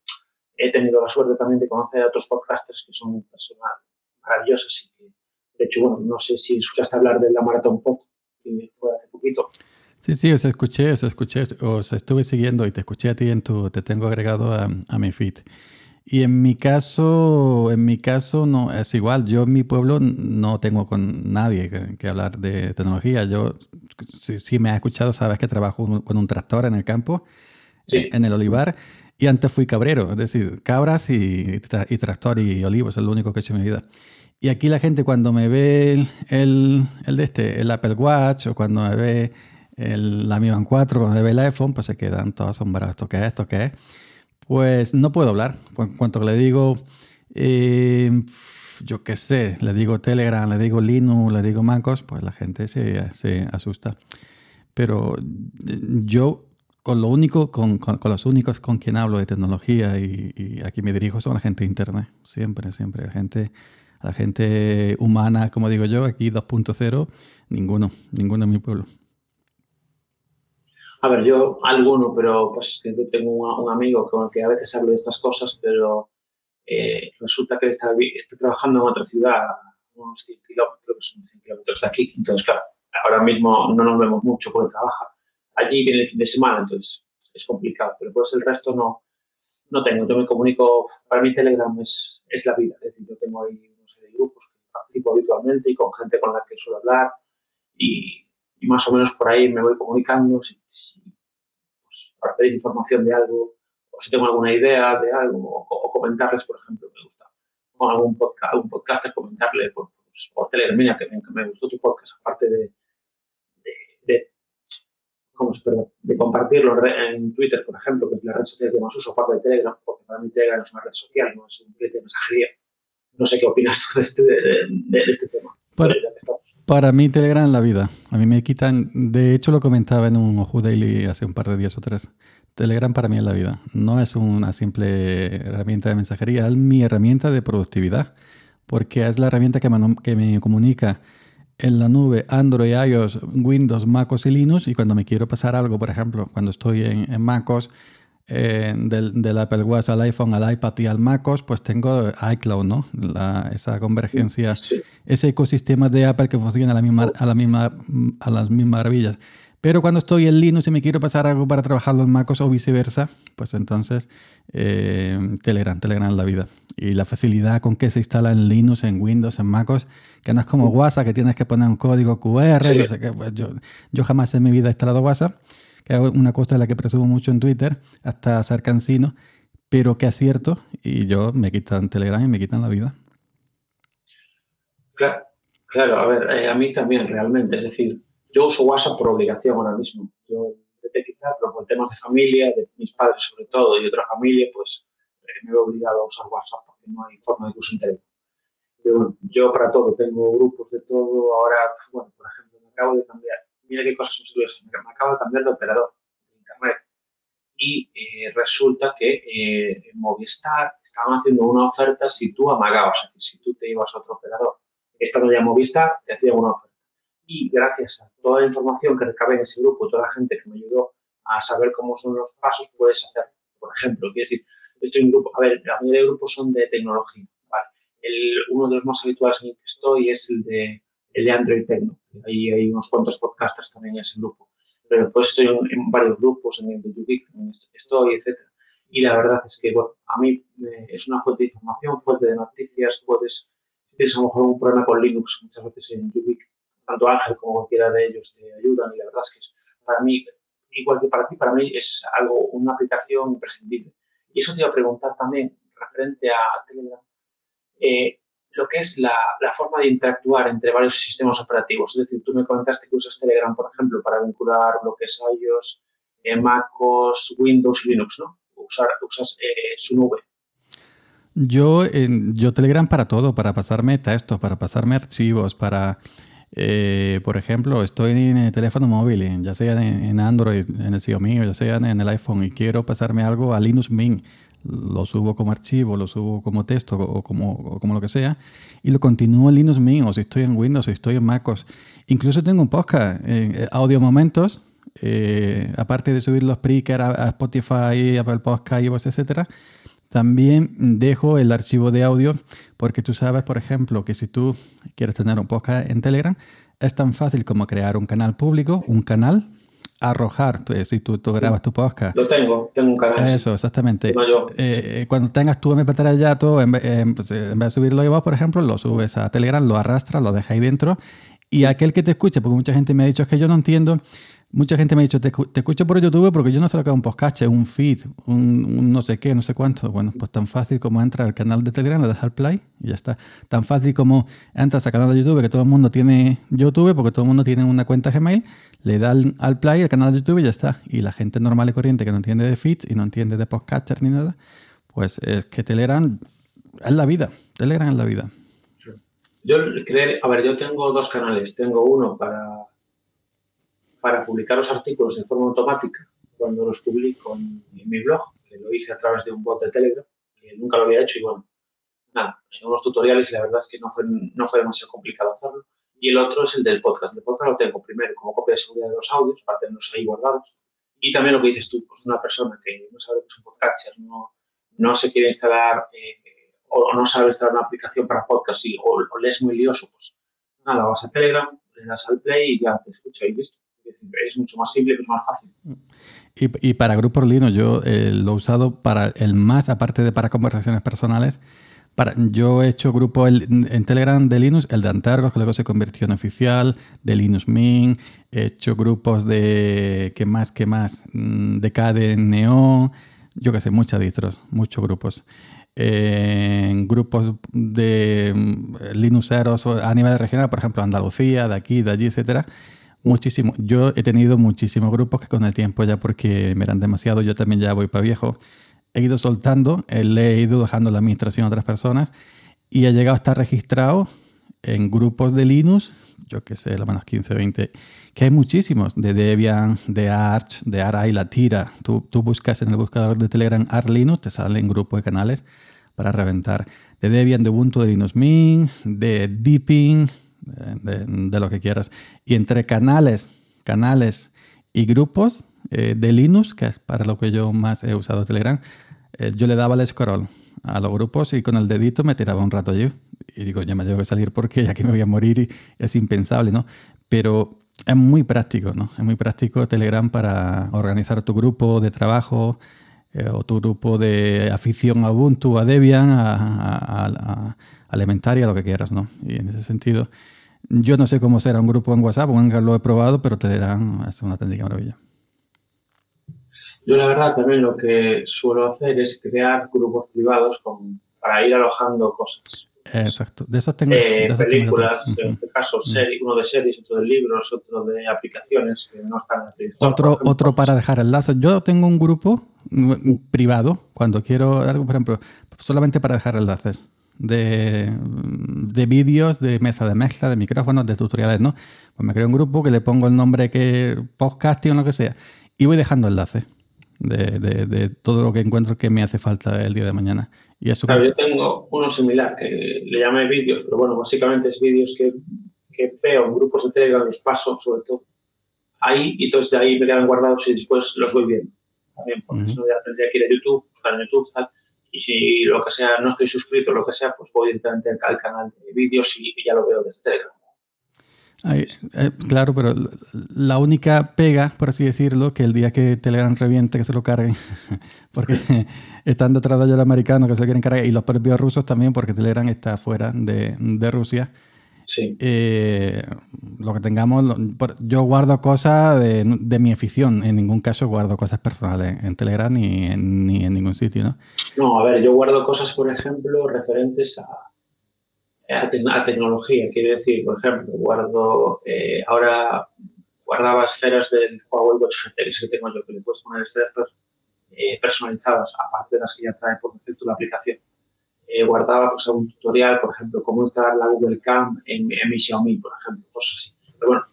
he tenido la suerte también de conocer a otros podcasters que son personas maravillosas. Y que, de hecho, bueno, no sé si escuchaste hablar de la Maratón Pod, que fue hace poquito. Sí, sí, os escuché, os escuché, os estuve siguiendo y te escuché a ti en tu, te tengo agregado a, a mi feed. Y en mi caso, en mi caso no es igual. Yo en mi pueblo no tengo con nadie que, hablar de tecnología. Yo, si, me has escuchado, sabes que trabajo con un tractor en el campo, en el olivar. Y antes fui cabrero, es decir, cabras y, y, tractor y olivos, es lo único que he hecho en mi vida. Y aquí la gente cuando me ve el, el, de este, el Apple Watch o cuando me ve el, la Mi Band 4, cuando me ve el iPhone, pues se quedan todos asombrados. ¿Esto qué es? ¿Esto qué es? Pues no puedo hablar. En cuanto le digo, eh, yo qué sé, le digo Telegram, le digo Linux, le digo MacOS, pues la gente se, asusta. Pero yo con lo único, con, los únicos con quien hablo de tecnología y, aquí me dirijo son la gente de internet. Siempre, siempre. La gente, la gente humana, como digo yo, aquí 2.0, ninguno, ninguno en mi pueblo. A ver, yo alguno, pero pues tengo un, amigo con el que a veces hablo de estas cosas, pero eh, resulta que está, está, trabajando en otra ciudad, unos 100 kilómetros, 100 kilómetros de aquí. Entonces, claro, ahora mismo no nos vemos mucho porque trabaja. Allí viene el fin de semana, entonces es complicado, pero pues el resto no, no tengo. Yo me comunico, para mí Telegram es, es la vida, es decir, yo tengo ahí una serie de grupos que participo habitualmente y con gente con la que suelo hablar y y más o menos por ahí me voy comunicando si, pues, para pedir información de algo o si tengo alguna idea de algo o, comentarles, por ejemplo, me gusta con algún podcast, algún podcaster comentarle por, pues, por Telegram, que me, gustó tu podcast, aparte de, de, ¿cómo es, de compartirlo en Twitter, por ejemplo, que es la red social que más uso, aparte de Telegram, porque para mí Telegram es una red social, no es un cliente de mensajería. No sé qué opinas tú de este, de este tema. Para, mí Telegram es la vida. A mí me quitan, de hecho lo comentaba en un Ojo Daily hace un par de días o tres. Telegram para mí es la vida. No es una simple herramienta de mensajería, es mi herramienta de productividad. Porque es la herramienta que me, que me comunica en la nube Android, iOS, Windows, MacOS y Linux. Y cuando me quiero pasar algo, por ejemplo, cuando estoy en, en MacOS, eh, del, Apple Watch al iPhone, al iPad y al MacOS, pues tengo iCloud, ¿no? esa convergencia, ese ecosistema de Apple que funciona a, la misma, a, la misma, a las mismas maravillas. Pero cuando estoy en Linux y me quiero pasar algo para trabajarlo en MacOS o viceversa, pues entonces eh, Telegram, Telegram es la vida. Y la facilidad con que se instala en Linux, en Windows, en MacOS, que no es como WhatsApp, que tienes que poner un código QR, pues yo, yo jamás en mi vida he instalado WhatsApp que es una cosa de la que presumo mucho en Twitter, hasta ser cansino, pero que acierto y yo me quitan Telegram y me quitan la vida. Claro, claro a ver, eh, a mí también realmente, es decir, yo uso WhatsApp por obligación ahora mismo. Yo intenté quitarlo por temas de familia, de mis padres sobre todo y otra familia, pues eh, me he obligado a usar WhatsApp porque no hay forma de que use Telegram. Pero bueno, yo para todo, tengo grupos de todo. Ahora, bueno, por ejemplo, me acabo de cambiar mira qué cosas son Me acabo de cambiar de operador de internet y eh, resulta que eh, en Movistar estaban haciendo una oferta si tú amagabas, es decir, si tú te ibas a otro operador. Estando ya en Movistar, te hacían una oferta. Y gracias a toda la información que recabé en ese grupo, toda la gente que me ayudó a saber cómo son los pasos, puedes hacer. Por ejemplo, quiero decir, estoy en grupo, a ver, la mayoría de grupos son de tecnología. ¿vale? El, uno de los más habituales en el que estoy es el de el de Android Techno. Ahí hay unos cuantos podcasters también en ese grupo. Pero después estoy en, varios grupos, en el de Yubic, en estoy, etc. Y la verdad es que, bueno, a mí es una fuente de información, fuente de noticias. Puedes, si tienes a lo mejor un problema con Linux, muchas veces en Yubic, tanto Ángel como cualquiera de ellos te ayudan. Y la verdad es que para mí, igual que para ti, para mí es algo, una aplicación imprescindible. Y eso te iba a preguntar también, referente a Telegram. Eh, lo que es la, forma de interactuar entre varios sistemas operativos. Es decir, tú me comentaste que usas Telegram, por ejemplo, para vincular lo que es iOS, eh, MacOS, Windows y Linux, ¿no? Usar, usas eh, su nube. Yo, yo Telegram para todo, para pasarme textos, para pasarme archivos, para, eh, por ejemplo, estoy en el teléfono móvil, ya sea en, Android, en el Xiaomi, ya sea en el iPhone, y quiero pasarme algo a Linux Mint lo subo como archivo, lo subo como texto o como, como lo que sea, y lo continúo en Linux Mint, o si estoy en Windows, si estoy en MacOS. Incluso tengo un podcast, eh, audio momentos, eh, aparte de subir los Spreaker a, Spotify, Apple Podcast, etcétera, también dejo el archivo de audio, porque tú sabes, por ejemplo, que si tú quieres tener un podcast en Telegram, es tan fácil como crear un canal público, un canal, arrojar, si tú, tú, grabas tu podcast. Lo tengo, tengo un canal. Eso, exactamente. Eh, cuando tengas tu MP3 ya todo, en, pues, en, vez de subirlo a por ejemplo, lo subes a Telegram, lo arrastras, lo dejas ahí dentro. Y aquel que te escuche, porque mucha gente me ha dicho es que yo no entiendo Mucha gente me ha dicho, te, escucho por YouTube porque yo no sé lo que es un podcast, un feed, un, no sé qué, no sé cuánto. Bueno, pues tan fácil como entrar al canal de Telegram, le das al play y ya está. Tan fácil como entras al canal de YouTube, que todo el mundo tiene YouTube, porque todo el mundo tiene una cuenta Gmail, le da al, play al canal de YouTube y ya está. Y la gente normal y corriente que no entiende de feeds y no entiende de podcaster ni nada, pues es que Telegram es la vida. Telegram es la vida. Yo creo, a ver, yo tengo dos canales. Tengo uno para para publicar los artículos de forma automática cuando los publico en, mi blog, que lo hice a través de un bot de Telegram, que nunca lo había hecho y bueno, nada, en unos tutoriales la verdad es que no fue, no fue demasiado complicado hacerlo. Y el otro es el del podcast. El podcast lo tengo primero como copia de seguridad de los audios para tenerlos ahí guardados. Y también lo que dices tú, pues una persona que no sabe que es un podcaster, no, no se quiere instalar eh, o no sabe instalar una aplicación para podcast y, o, o le es muy lioso, pues nada, vas a Telegram, le das al play y ya te escucha y listo es mucho más simple, es más fácil. Y, y para Grupo Linux yo eh, lo he usado para el más, aparte de para conversaciones personales, para, yo he hecho grupo en Telegram de Linux, el de Antergos, que luego se convirtió en oficial, de Linux Mint, he hecho grupos de, ¿qué más, qué más? Mm, de KDNO, yo qué sé, muchas distros, muchos grupos. en grupos de mm, Linuxeros a nivel regional, por ejemplo, Andalucía, de aquí, de allí, etcétera. Muchísimo. Yo he tenido muchísimos grupos que con el tiempo ya porque me eran demasiado, yo también ya voy para viejo, he ido soltando, he ido dejando la administración a otras personas y he llegado a estar registrado en grupos de Linux, yo qué sé, la menos 15, 20, que hay muchísimos, de Debian, de Arch, de Ara y la tira. Tú, tú buscas en el buscador de Telegram Arch Linux, te salen grupos de canales para reventar. De Debian, de Ubuntu, de Linux Mint, de Deepin, de, lo que quieras. Y entre canales, canales y grupos eh, de Linux, que es para lo que yo más he usado Telegram, eh, yo le daba el scroll a los grupos y con el dedito me tiraba un rato allí. Y digo, ya me tengo que salir porque aquí me voy a morir y es impensable, ¿no? Pero es muy práctico, ¿no? Es muy práctico Telegram para organizar tu grupo de trabajo eh, o tu grupo de afición a Ubuntu, a Debian, a, a, a, a Elementaria, lo que quieras, ¿no? Y en ese sentido, yo no sé cómo será un grupo en WhatsApp, nunca lo he probado, pero te dirán, es una técnica maravilla. Yo la verdad también lo que suelo hacer es crear grupos privados para ir alojando cosas. Exacto. De esos tengo. Eh, películas, en este caso, uno de series, otro de libros, otro de aplicaciones que no están Otro, otro para dejar enlaces. Yo tengo un grupo mm, privado cuando quiero algo, por ejemplo, solamente para dejar enlaces de, de vídeos, de mesa de mezcla, de micrófonos, de tutoriales, ¿no? Pues me creo un grupo que le pongo el nombre que podcasting o lo que sea y voy dejando enlaces de, de, todo lo que encuentro que me hace falta el día de mañana. Y eso claro, yo tengo uno similar que le llamé vídeos, pero bueno, básicamente es vídeos que, que veo en grupos de Telegram, los paso sobre todo ahí y entonces de ahí me quedan guardados y después los voy viendo. También, porque si no ya tendría que ir a YouTube, buscar en YouTube, tal y si lo que sea no estoy suscrito lo que sea, pues voy directamente al canal de vídeos y ya lo veo desde Telegram. Eh, claro, pero la única pega, por así decirlo, que el día que Telegram reviente, que se lo carguen, porque están detrás de ellos los americanos que se lo quieren cargar, y los propios rusos también, porque Telegram está fuera de, de Rusia. Sí. Eh, lo que tengamos, yo guardo cosas de, de, mi afición, en ningún caso guardo cosas personales en Telegram ni en, ni en ningún sitio, ¿no? No, a ver, yo guardo cosas, por ejemplo, referentes a, a, tecnología. Quiero decir, por ejemplo, guardo, eh, ahora guardaba esferas del Huawei Watch GT que tengo yo, que le puedes poner esferas eh, personalizadas, aparte de las que ya trae por defecto la aplicación eh, guardaba pues, algún tutorial, por ejemplo, cómo instalar la Google Cam en, mi Xiaomi, por ejemplo, cosas así. Pero bueno,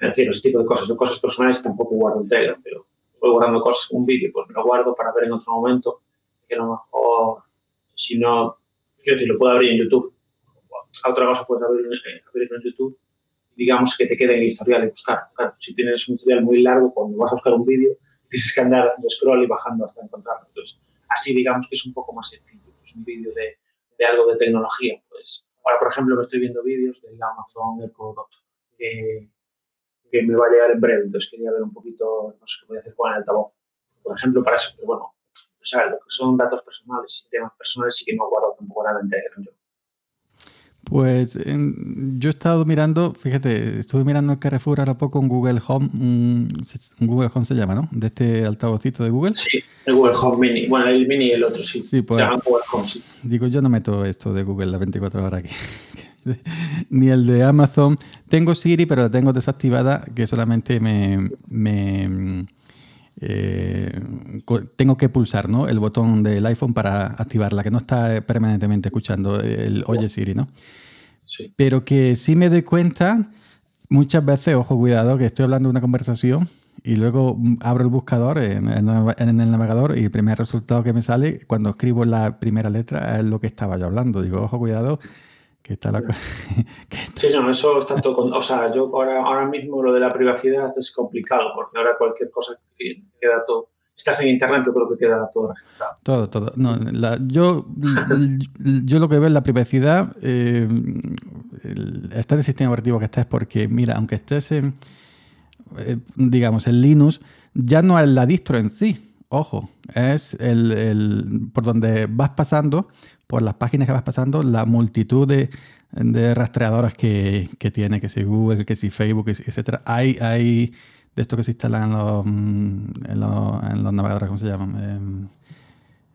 es decir, ese tipo de cosas. Son cosas personales tampoco guardo en Telegram, pero voy guardando cosas, un vídeo, pues me lo guardo para ver en otro momento, que a lo mejor, si no, quiero decir, lo puedo abrir en YouTube. Otra cosa puedes abrir, eh, abrirlo en YouTube digamos que te quede en el historial de buscar. Claro, si tienes un historial muy largo, cuando vas a buscar un vídeo, tienes que andar haciendo scroll y bajando hasta encontrarlo. Entonces, así digamos que es un poco más sencillo. Pues un vídeo de, de, algo de tecnología. Pues ahora, por ejemplo, me estoy viendo vídeos del Amazon Echo Dot, que, me va a llegar en breve, entonces quería ver un poquito, no sé qué voy a hacer con el altavoz. Por ejemplo, para eso, pero bueno, o sea, lo que son datos personales y temas personales sí que no guardo tampoco nada en Telegram yo. Pues yo he estado mirando, fíjate, estuve mirando el Carrefour ahora poco en Google Home, un, Google Home se llama, ¿no? De este altavocito de Google. Sí, el Google Home Mini. Bueno, el Mini y el otro sí. Sí, pues. Se llama Google Home, sí. Digo, yo no meto esto de Google las 24 horas aquí. Ni el de Amazon. Tengo Siri, pero la tengo desactivada, que solamente me. me eh, tengo que pulsar ¿no? el botón del iPhone para activarla, que no está permanentemente escuchando el Oye Siri, ¿no? Sí. Pero que sí me doy cuenta muchas veces, ojo, cuidado, que estoy hablando de una conversación y luego abro el buscador en, en, el navegador y el primer resultado que me sale cuando escribo la primera letra es lo que estaba yo hablando. Digo, ojo, cuidado, que está la Sí, no, eso está todo. Con, o sea, yo ahora, ahora mismo lo de la privacidad es complicado porque ahora cualquier cosa que queda todo. Estás en internet, yo creo que queda todo registrado. Todo, todo. No, la, yo, yo lo que veo en la privacidad, eh, está en el sistema operativo que estés porque, mira, aunque estés en, eh, digamos, en Linux, ya no es la distro en sí, ojo, es el, el, por donde vas pasando, por las páginas que vas pasando, la multitud de, rastreadoras que, que, tiene, que si Google, que si Facebook, etcétera. Hay, hay de esto que se instalan en los, en los, navegadores, ¿cómo se llaman?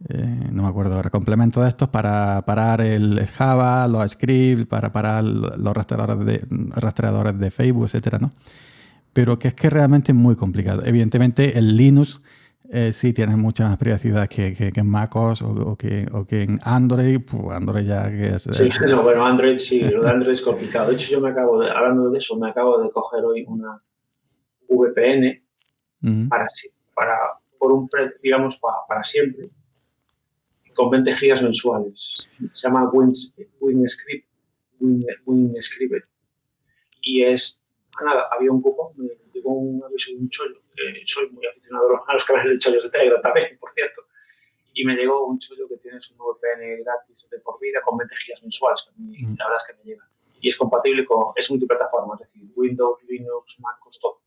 Eh, eh, no me acuerdo ahora, complementos de estos para parar el, Java, los scripts, para parar los rastreadores de, rastreadores de Facebook, etcétera, ¿no? Pero que es que realmente es muy complicado. Evidentemente, el Linux eh, sí tiene mucha más privacidad que, que, que en MacOS o, o, que, o, que, en Android. Pues Android ya que es. Sí, no, bueno, Android sí, lo de Android es complicado. De hecho, yo me acabo de, hablando de eso, me acabo de coger hoy una VPN uh -huh. para, para, por un digamos, para, para siempre, con 20 gigas mensuales. Se llama WinScript. Win, WinScript. Y es, nada, había un cupón, me llegó un aviso de un chollo, que soy muy aficionado a los canales de chollos de Telegram también, por cierto. Y me llegó un chollo que tienes un VPN gratis de por vida con 20 gigas mensuales, -huh. la verdad es que me llega. Y es compatible con, es multiplataforma, es decir, Windows, Linux, MacOS, todo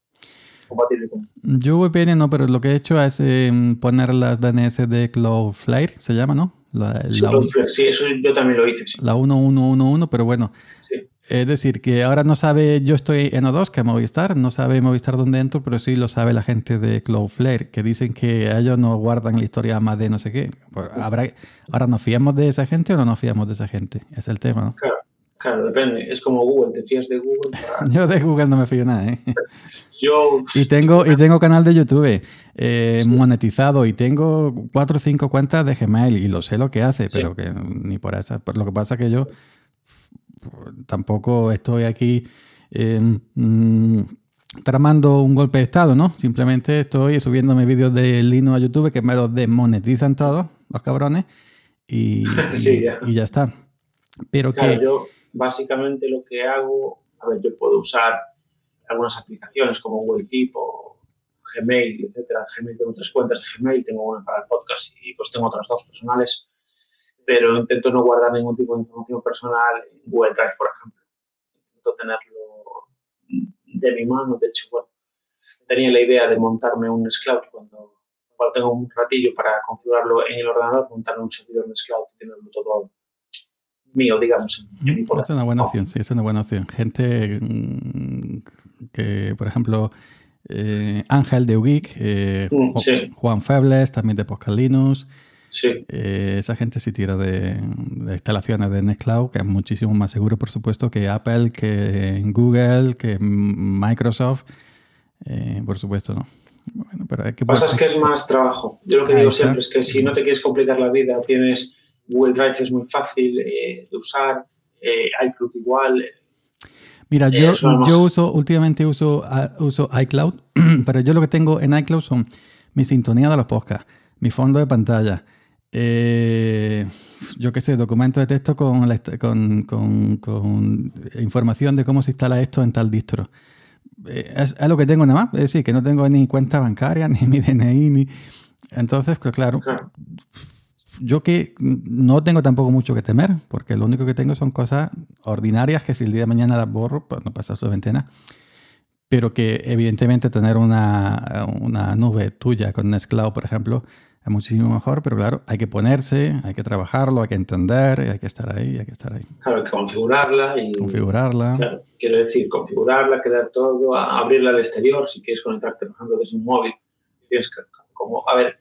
compatible con. Yo VPN no, pero lo que he hecho es eh, poner las DNS de Cloudflare, se llama, ¿no? La, sí, la Cloudflare, sí, eso yo también lo hice. Sí. La 1111, pero bueno. Sí. Es decir, que ahora no sabe, yo estoy en O2, que es Movistar, no sabe Movistar dónde entro, pero sí lo sabe la gente de Cloudflare, que dicen que ellos no guardan la historia más de no sé qué. Pues habrá, ahora, ¿nos fiamos de esa gente o no nos fiamos de esa gente? Es el tema, ¿no? Claro. Claro, depende. Es como Google, te fías de Google. Para... Yo de Google no me fío nada, ¿eh? Yo... Y tengo, y tengo canal de YouTube eh, sí. monetizado y tengo cuatro o cinco cuentas de Gmail y lo sé lo que hace, pero que ni por esa. Lo que pasa que yo tampoco estoy aquí eh, mmm, tramando un golpe de Estado, ¿no? Simplemente estoy subiéndome vídeos de Linux a YouTube que me los desmonetizan todos, los cabrones, y, sí, ya. y, ya está. Pero claro, que... yo básicamente lo que hago, a ver, yo puedo usar algunas aplicaciones como Google Keep o Gmail, etcétera. Gmail tengo tres cuentas de Gmail, tengo una para el podcast y pues tengo otras dos personales, pero intento no guardar ningún tipo de información personal en Google Drive, por ejemplo. Intento tenerlo de mi mano, de hecho, bueno, tenía la idea de montarme un Nextcloud cuando, cuando tengo un ratillo para configurarlo en el ordenador, montarme un servidor Nextcloud y tenerlo todo mío, digamos. En, en es una buena opción, sí, es una buena opción. Gente mm, que, por ejemplo, eh, Ángel de UGIC, eh, mm, sí. Juan Febles, también de Podcast Linux. Sí. Eh, esa gente sí tira de, de, instalaciones de Nextcloud, que es muchísimo más seguro, por supuesto, que Apple, que Google, que Microsoft. Eh, por supuesto, ¿no? Bueno, pero hay que... Pasa es que es más trabajo. Yo lo que Ahí digo siempre es que si no te quieres complicar la vida, tienes Google Drive es muy fácil eh, de usar, iCloud igual. Mira, yo, yo uso, últimamente uso, uh, uso iCloud, pero yo lo que tengo en iCloud son mi sintonía de los podcasts, mi fondo de pantalla, eh, yo qué sé, documentos de texto con, la, con, con, con, información de cómo se instala esto en tal distro. Eh, es, es, lo que tengo nada más, es decir, que no tengo ni cuenta bancaria, ni mi DNI, ni... Entonces, pues claro. claro yo que no tengo tampoco mucho que temer, porque lo único que tengo son cosas ordinarias que si el día de mañana las borro, pues no pasa absolutamente nada. pero que evidentemente tener una, una nube tuya con Nextcloud, por ejemplo, es muchísimo mejor, pero claro, hay que ponerse, hay que trabajarlo, hay que entender, hay que estar ahí, hay que estar ahí. Claro, hay que configurarla y... Configurarla. Claro, quiero decir, configurarla, crear todo, abrirla al exterior, si quieres conectarte, por ejemplo, desde un móvil, tienes que, como, a ver,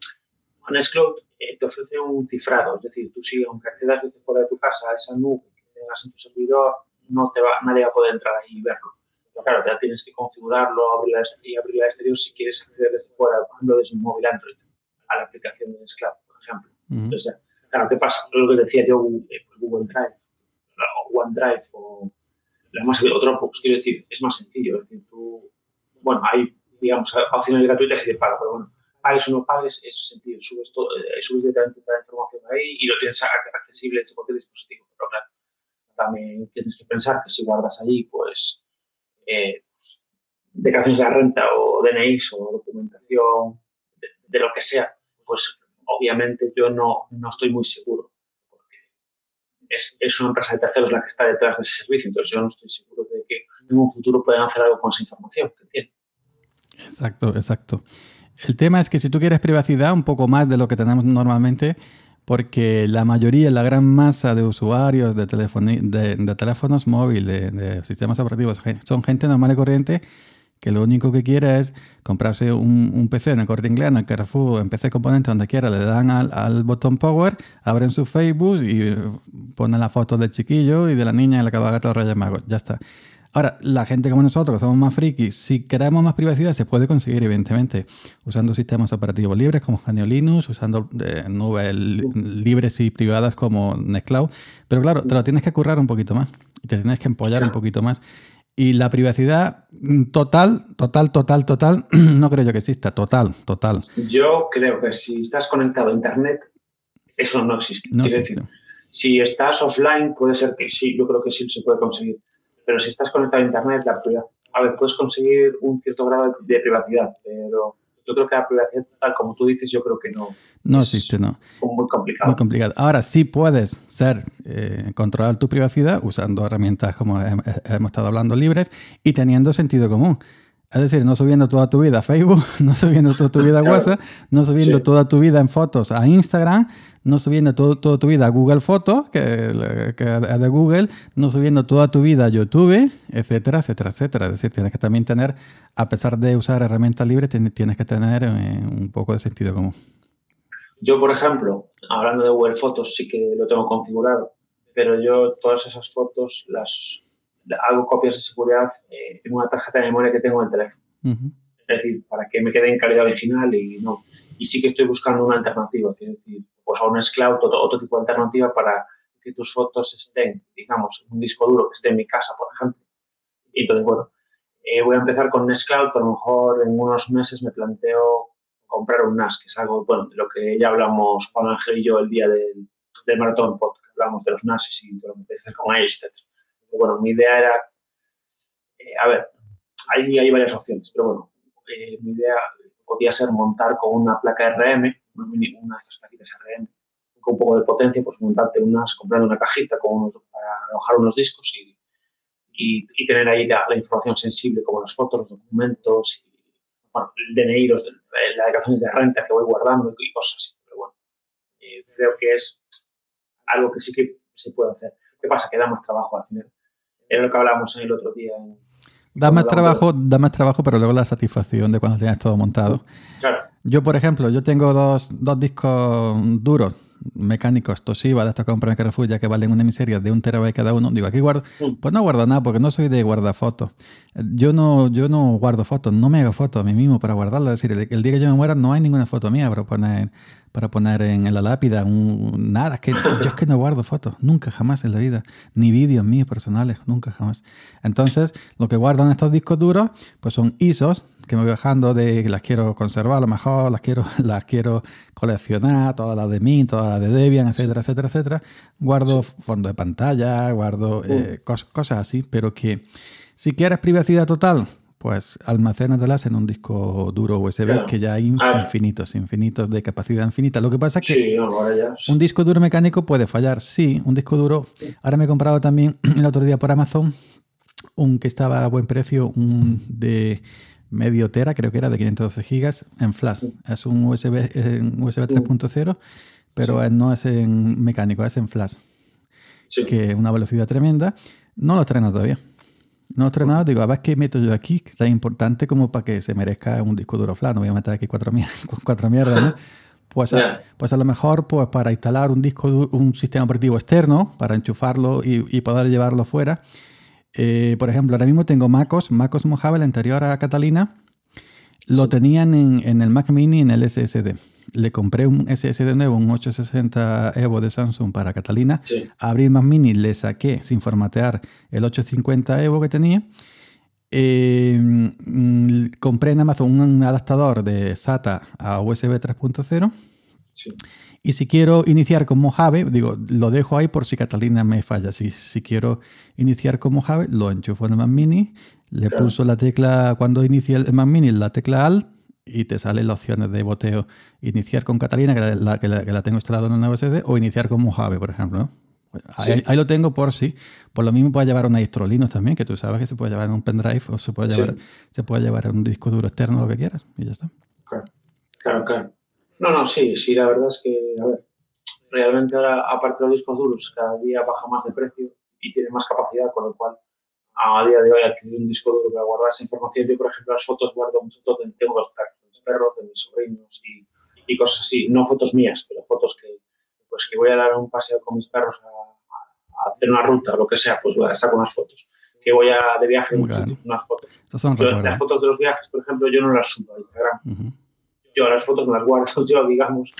Nextcloud eh, te ofrece un cifrado, es decir, tú si aunque accedas desde fuera de tu casa a esa nube que tengas en tu servidor, no te va, nadie va a poder entrar ahí y verlo. Pero claro, ya tienes que configurarlo abrirla, y abrirla al exterior si quieres acceder desde fuera, por ejemplo, desde un móvil Android aplicación de Nextcloud, por ejemplo. Entonces, claro, ¿qué pasa? Lo que decía yo, eh, pues Google Drive, o OneDrive, o la más Dropbox, quiero decir, es más sencillo. Es decir, tú, bueno, hay, digamos, opciones gratuitas y de pago, pero bueno, pagues o no pagues, es sencillo. Subes, todo, eh, subes directamente toda la información ahí y lo tienes accesible en cualquier dispositivo. Pero claro, también tienes que pensar que si guardas allí, pues, eh, pues declaraciones de renta o DNIs o documentación de lo que sea, pues obviamente yo no, no estoy muy seguro, porque es, es, una empresa de terceros la que está detrás de ese servicio, entonces yo no estoy seguro de que en un futuro puedan hacer algo con esa información que tienen. Exacto, exacto. El tema es que si tú quieres privacidad, un poco más de lo que tenemos normalmente, porque la mayoría, la gran masa de usuarios de, de, de teléfonos móviles, de, de, sistemas operativos, son gente normal y corriente que lo único que quiere es comprarse un, PC en el corte inglés, en el Carrefour, en PC Componente, donde quiera, le dan al, botón Power, abren su Facebook y eh, ponen la foto del chiquillo y de la niña en la cabalgata de los Reyes Magos. Ya está. Ahora, la gente como nosotros, somos más frikis, si queremos más privacidad, se puede conseguir, evidentemente, usando sistemas operativos libres como GNU Linux, usando eh, nubes libres y privadas como Nextcloud. Pero claro, te lo tienes que currar un poquito más. Te tienes que empollar un poquito más. Y la privacidad mm, total, total, total, total, no creo yo que exista. Total, total. Yo creo que si estás conectado a Internet, eso no existe. No decir, si estás offline, puede ser que sí, yo creo que sí se puede conseguir. Pero si estás conectado a Internet, la privacidad, a ver, puedes conseguir un cierto grado de privacidad, pero yo creo que la privacidad total, como tú dices, yo creo que no. No existe, no. Muy complicado. Muy complicado. Ahora sí puedes ser, eh, controlar tu privacidad usando herramientas como hemos estado hablando libres y teniendo sentido común. Es decir, no subiendo toda tu vida a Facebook, no subiendo toda tu vida a WhatsApp, no subiendo toda tu vida en fotos a Instagram, no subiendo toda tu vida a Google Fotos, que, es de Google, no subiendo toda tu vida a YouTube, etcétera, etcétera, etcétera. Es decir, tienes que también tener, a pesar de usar herramientas libres, tienes que tener eh, un poco de sentido común. Yo, por ejemplo, hablando de Google Fotos, sí que lo tengo configurado, pero yo todas esas fotos las hago copias de seguridad eh, en una tarjeta de memoria que tengo en el teléfono. Es decir, para que me quede en calidad original y no. Y sí que estoy buscando una alternativa, quiero decir, pues a un Scloud o otro tipo de alternativa para que tus fotos estén, digamos, en un disco duro que esté en mi casa, por ejemplo. Y entonces, bueno, eh, voy a empezar con Nextcloud, pero a lo mejor en unos meses me planteo comprar un NAS, que es algo, bueno, de lo que ya hablamos Juan Ángel y yo el día del, del maratón podcast, hablamos de los NAS y todo lo que con ellos, etc bueno, mi idea era, eh, a ver, hay, varias opciones, pero bueno, eh, mi idea podía ser montar con una placa RM, una, de estas plaquitas RM, con un poco de potencia, pues montarte unas, comprando una cajita con para alojar unos discos y, y, tener ahí la, información sensible como las fotos, los documentos, bueno, el DNI, los, la declaraciones de renta que voy guardando y cosas así. Pero bueno, eh, creo que es algo que sí que se puede hacer. ¿Qué pasa? Que da más trabajo al final es lo que hablábamos el otro día. Da más, trabajo, da más trabajo, pero luego la satisfacción de cuando tienes todo montado. Claro. Yo, por ejemplo, yo tengo dos, dos discos duros mecánicos Toshiba de estos que compran en Carrefour ya que valen una miseria de un terabyte cada uno. Digo, aquí guardo. Mm. Pues no guardo nada porque no soy de guardar fotos. Yo no, yo no guardo fotos, no me hago fotos a mí mismo para guardarlas. Es decir, el, día que yo me muera no hay ninguna foto mía para poner, para poner en, la lápida. Un, nada, que yo es que no guardo fotos, nunca jamás en la vida. Ni vídeos míos personales, nunca jamás. Entonces, lo que guardo en estos discos duros, pues son ISOs que me voy bajando de que las quiero conservar a lo mejor, las quiero, las quiero coleccionar, todas las de mí, todas las de Debian, etcétera, etcétera, etcétera. Guardo fondo de pantalla, guardo eh, cosas así, pero que si quieres privacidad total, pues almacénatelas en un disco duro USB que ya hay ah. infinitos, infinitos de capacidad infinita. Lo que pasa es que un disco duro mecánico puede fallar, sí, un disco duro. Ahora me he comprado también el otro día por Amazon un que estaba a buen precio, un de medio tera, creo que era de 512 gigas en flash. Es un USB, USB 3.0, pero no es en mecánico, es en flash. Que es una velocidad tremenda. No lo estreno todavía. No lo he estrenado, digo, a ver qué meto yo aquí, que es importante como para que se merezca un disco duro flash. No voy a meter aquí cuatro, cuatro mierdas, ¿no? Pues a, pues a lo mejor pues para instalar un disco, un sistema operativo externo, para enchufarlo y, poder llevarlo fuera. Eh, por ejemplo, ahora mismo tengo MacOS, MacOS Mojave, el anterior a Catalina, lo tenían en, el Mac Mini en el SSD. Le compré un SSD nuevo, un 860 Evo de Samsung para Catalina. Abrí el Mac Mini, le saqué sin formatear el 850 Evo que tenía. Eh, mm, compré en Amazon un adaptador de SATA a USB 3.0. Y si quiero iniciar con Mojave, digo, lo dejo ahí por si Catalina me falla. Si, si quiero iniciar con Mojave, lo enchufo en el Mac Mini, le pulso la tecla, cuando inicia el Mac Mini, la tecla Alt, y te salen las opciones de boteo. Iniciar con Catalina, que la, que la, tengo instalado en una USB, o iniciar con Mojave, por ejemplo. Ahí, lo tengo por si. Por lo mismo puedes llevar una distro Linux también, que tú sabes que se puede llevar en un pendrive o se puede llevar, se puede llevar en un disco duro externo, lo que quieras, y ya está. claro, claro. No, no, sí, sí, la verdad es que, a ver, realmente ahora, aparte de los discos duros, cada día baja más de precio y tiene más capacidad, con lo cual a día de hoy adquirir un disco duro para guardar esa información. Yo, por ejemplo, las fotos guardo muchas fotos, tengo los perros, de mis sobrinos y, y, cosas así. No fotos mías, pero fotos que, pues, que voy a dar un paseo con mis perros a, hacer una ruta, o lo que sea, pues voy a sacar unas fotos. Que voy a de viaje, mucho, unas fotos. las fotos de los viajes, por ejemplo, yo no las subo a Instagram yo las fotos me las guardo yo, digamos.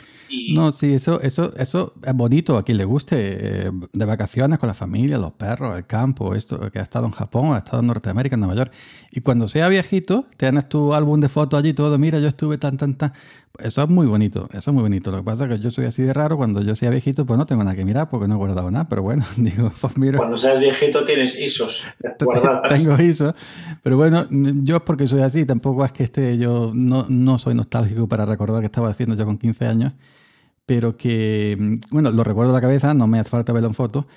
No, sí, eso, eso, eso es bonito a quien le guste, eh, de vacaciones con la familia, los perros, el campo, esto, que ha estado en Japón, ha estado en Norteamérica, en Nueva York. Y cuando sea viejito, tienes tu álbum de fotos allí, todo, mira, yo estuve tan, tan, tan. Eso es muy bonito, eso es muy bonito. Lo que pasa es que yo soy así de raro, cuando yo sea viejito, pues no tengo nada que mirar porque no he guardado nada, pero bueno, digo, pues mira. Cuando seas viejito tienes ISOs guardadas. tengo ISOs, pero bueno, yo es porque soy así, tampoco es que esté, yo no, no soy nostálgico para recordar que estaba haciendo yo con 15 años, pero que, bueno, lo recuerdo en la cabeza, no me hace falta verlo en foto,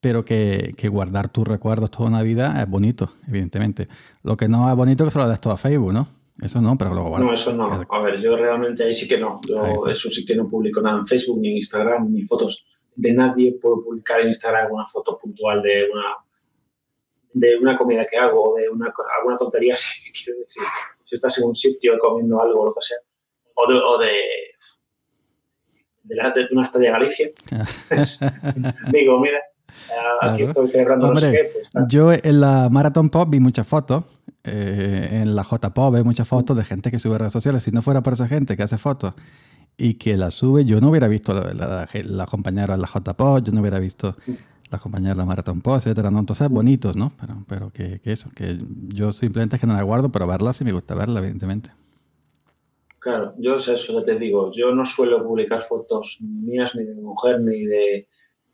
pero que, que, guardar tus recuerdos toda una vida es bonito, evidentemente. Lo que no es bonito es que se lo des todo a Facebook, ¿no? Eso no, pero luego No, eso no. A ver, yo realmente ahí sí que no. Yo eso sí que no publico nada en Facebook, ni en Instagram, ni fotos de nadie. Puedo publicar en Instagram una foto puntual de una de una comida que hago, de una, alguna tontería así, quiero decir. Si estás en un sitio comiendo algo o lo que sea. O de, o de, de, una estrella Galicia. digo, mira, aquí estoy celebrando no sé qué. Pues, yo en la Marathon Pop vi muchas fotos eh, en la JPO hay muchas fotos de gente que sube redes sociales. Si no fuera por esa gente que hace fotos y que la sube, yo no hubiera visto la, la, compañera de la JPO, yo no hubiera visto la compañera de la Marathon Po, etcétera, ¿no? Entonces, bonitos, ¿no? Pero, pero que, eso, que yo simplemente es que no la guardo, pero verla sí me gusta verla, evidentemente. Claro, yo es eso, ya te digo, yo no suelo publicar fotos mías, ni de mi mujer, ni de,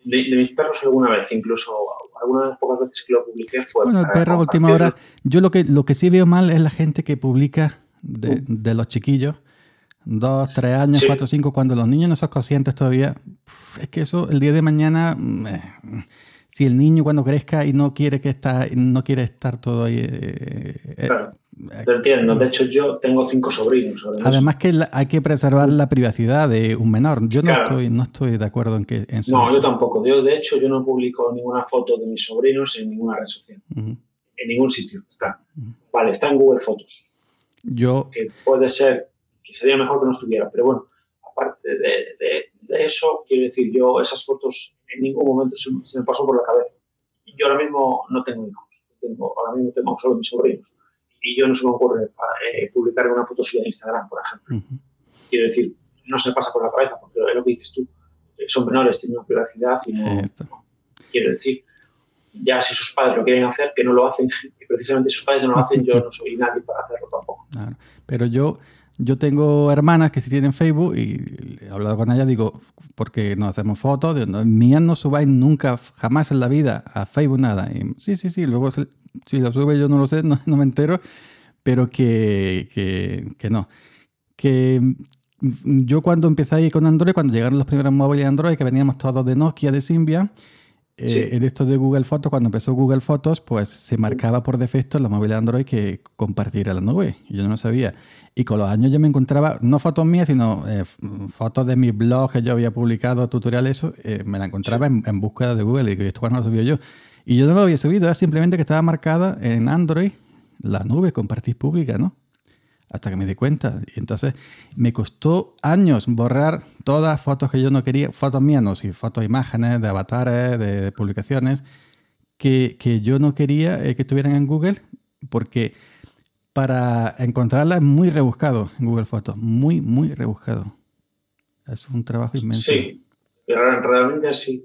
de, mis perros alguna vez, incluso algunas de las pocas veces que lo publiqué fue. Bueno, el perro, última hora. Yo lo que, lo que sí veo mal es la gente que publica de, uh. de los chiquillos, dos, tres años, cuatro, cinco, cuando los niños no son conscientes todavía. Es que eso, el día de mañana. Mm, eh, si el niño cuando crezca y no quiere que está, no quiere estar todo ahí. Eh, eh, claro, te entiendo. De hecho, yo tengo cinco sobrinos. Además, que hay que preservar la privacidad de un menor. Yo no estoy, no estoy de acuerdo en que. no, yo tampoco. Yo, de hecho, yo no publico ninguna foto de mis sobrinos en ninguna red social. En ningún sitio está. Vale, está en Google Fotos. Yo. Que puede ser que sería mejor que no estuviera, pero bueno, aparte de, de eso, quiero decir, yo esas fotos en ningún momento se, me pasó por la cabeza. Yo ahora mismo no tengo hijos, tengo, ahora mismo tengo solo mis sobrinos. Y yo no se me ocurre eh, publicar una foto suya en Instagram, por ejemplo. Quiero decir, no se me pasa por la cabeza, porque es lo que dices tú. Eh, son menores, tienen una privacidad y no, Quiero decir, ya si sus padres lo quieren hacer, que no lo hacen, y precisamente si sus padres no lo hacen, yo no soy nadie para hacerlo tampoco. Claro. Pero yo, yo tengo hermanas que sí tienen Facebook y he hablado con ellas, digo, porque no hacemos fotos, de, no, mías no subáis nunca, jamás en la vida a Facebook nada. Sí, sí, sí, luego si lo sube yo no lo sé, no, me entero, pero que, que, no. Que yo cuando empecé ahí con Android, cuando llegaron los primeros móviles de Android, que veníamos todos de Nokia, de Symbian, eh, en esto de Google Fotos, cuando empezó Google Fotos, pues se marcaba por defecto en los móviles Android que compartir a la nube. Yo no lo sabía. Y con los años yo me encontraba, no fotos mías, sino eh, fotos de mis blogs que yo había publicado, tutoriales, eso, eh, me la encontraba en, búsqueda de Google. Y que esto cuando lo subí yo. Y yo no lo había subido, era simplemente que estaba marcada en Android la nube, compartir pública, ¿no? Hasta que me di cuenta. Y entonces me costó años borrar todas fotos que yo no quería, fotos mías, no, sí, fotos, imágenes, de avatares, de publicaciones, que, que yo no quería eh, que estuvieran en Google, porque para encontrarlas es muy rebuscado en Google Fotos, muy, muy rebuscado. Es un trabajo inmenso. Sí, realmente sí.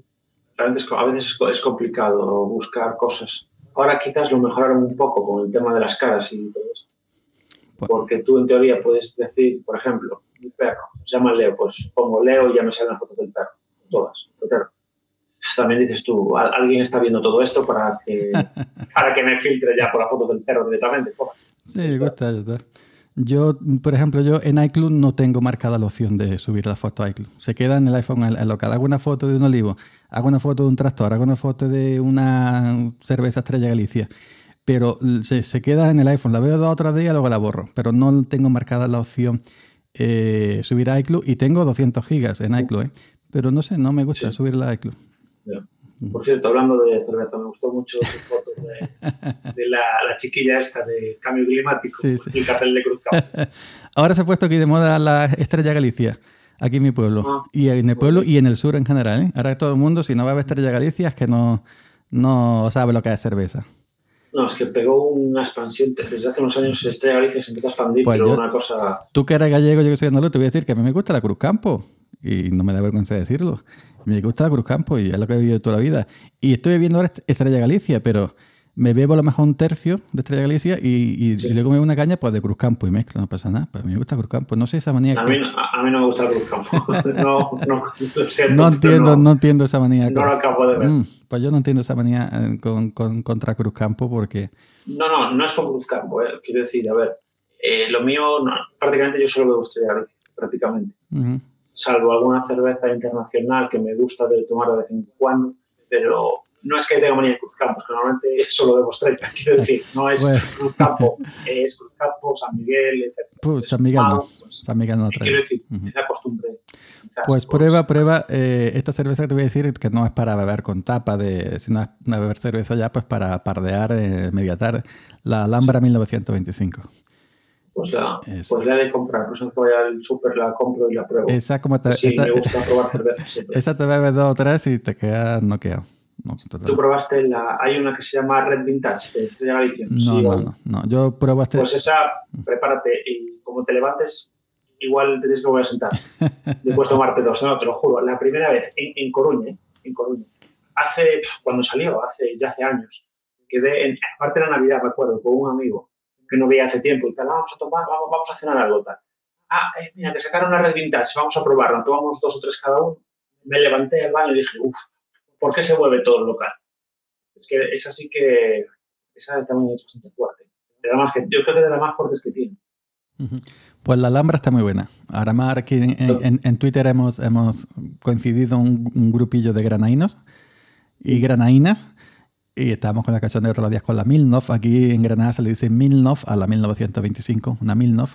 Realmente a veces es complicado buscar cosas. Ahora quizás lo mejoraron un poco con el tema de las caras y todo esto porque tú en teoría puedes decir, por ejemplo, mi perro se llama Leo, pues pongo Leo y ya me salen las fotos del perro, todas, También dices tú, alguien está viendo todo esto para que, para que me filtre ya por las fotos del perro directamente. Sí, gusta, ya Yo, por ejemplo, yo en iCloud no tengo marcada la opción de subir la foto a iCloud. Se queda en el iPhone el local. Hago una foto de un olivo, hago una foto de un tractor, hago una foto de una cerveza Estrella Galicia pero se, queda en el iPhone. La veo dos o tres días, luego la borro. Pero no tengo marcada la opción eh, subir a iCloud y tengo 200 gigas en iCloud. ¿eh? Pero no sé, no me gusta subir la iCloud. Por cierto, hablando de cerveza, me gustó mucho tu foto de, la, chiquilla esta de cambio climático y el cartel de Cruz Ahora se ha puesto aquí de moda la Estrella Galicia, aquí en mi pueblo. Ah, y en el pueblo y en el sur en general. ¿eh? Ahora todo el mundo, si no va a ver Estrella Galicia, es que no, no sabe lo que es cerveza. No, es que pegó una expansión. Desde hace unos años Estrella Galicia se empezó a expandir, pues pero una cosa. Tú que eres gallego, yo que soy andaluz, te voy a decir que a mí me gusta la Cruz Campo. Y no me da vergüenza decirlo. Me gusta la Cruz Campo y es lo que he vivido toda la vida. Y estoy viendo ahora Estrella Galicia, pero me bebo a lo mejor un tercio de Estrella Galicia y, luego me doy una caña pues de Cruzcampo y mezclo, no pasa nada. Pues a mí me gusta Cruzcampo, no sé esa manía. A, mí, a mí no me gusta Cruzcampo. no, no, no entiendo, no, entiendo esa manía. No lo acabo de ver. Mm, pues yo no entiendo esa manía eh, con, con, contra Cruzcampo porque... No, no, no es con Cruzcampo, eh. quiero decir, a ver, eh, lo mío, prácticamente yo solo bebo Estrella Galicia, prácticamente. Salvo alguna cerveza internacional que me gusta de tomar de vez en cuando, pero no es que tenga manía de Cruzcampos, que normalmente solo de Bostreta, quiero decir, no es Cruzcampo, es Cruzcampo, San Miguel, etc. Pues San Miguel no, pues, San Miguel no trae. Quiero decir, es la costumbre. pues prueba, prueba, eh, esta cerveza que te voy a decir que no es para beber con tapa, de, sino es una beber cerveza ya pues para pardear eh, media tarde, la Alhambra 1925. Pues la, pues la de comprar, pues voy al súper, la compro y la pruebo. Esa como te, sí, esa, me gusta probar cerveza siempre. Esa te bebes dos o tres y te queda noqueado. No, Tú probaste la. Hay una que se llama Red Vintage de Estrella Galicia. No, no, no, no, Yo probaste. Pues esa, prepárate y como te levantes, igual tienes que volver a sentar. Después tomarte dos, no, te lo juro. La primera vez en, en Coruña, en Coruña, hace, cuando salió, hace ya hace años, quedé, en, aparte de la Navidad, me acuerdo, con un amigo que no veía hace tiempo y tal, vamos a tomar, vamos, vamos a cenar algo tal. Ah, eh, mira, que sacaron una Red Vintage, vamos a probarla. Tomamos dos o tres cada uno. Me levanté al baño y dije, uff, ¿por qué se vuelve todo local? Es que esa sí que, esa también es bastante fuerte. yo creo que de las más fuertes que tiene. Pues la Alhambra está muy buena. Ahora más aquí en, Twitter hemos, hemos coincidido un, grupillo de granainos y granainas y estábamos con la canción de otros días con la Milnov. Aquí en Granada se le dice Milnov a la 1925, una Milnov.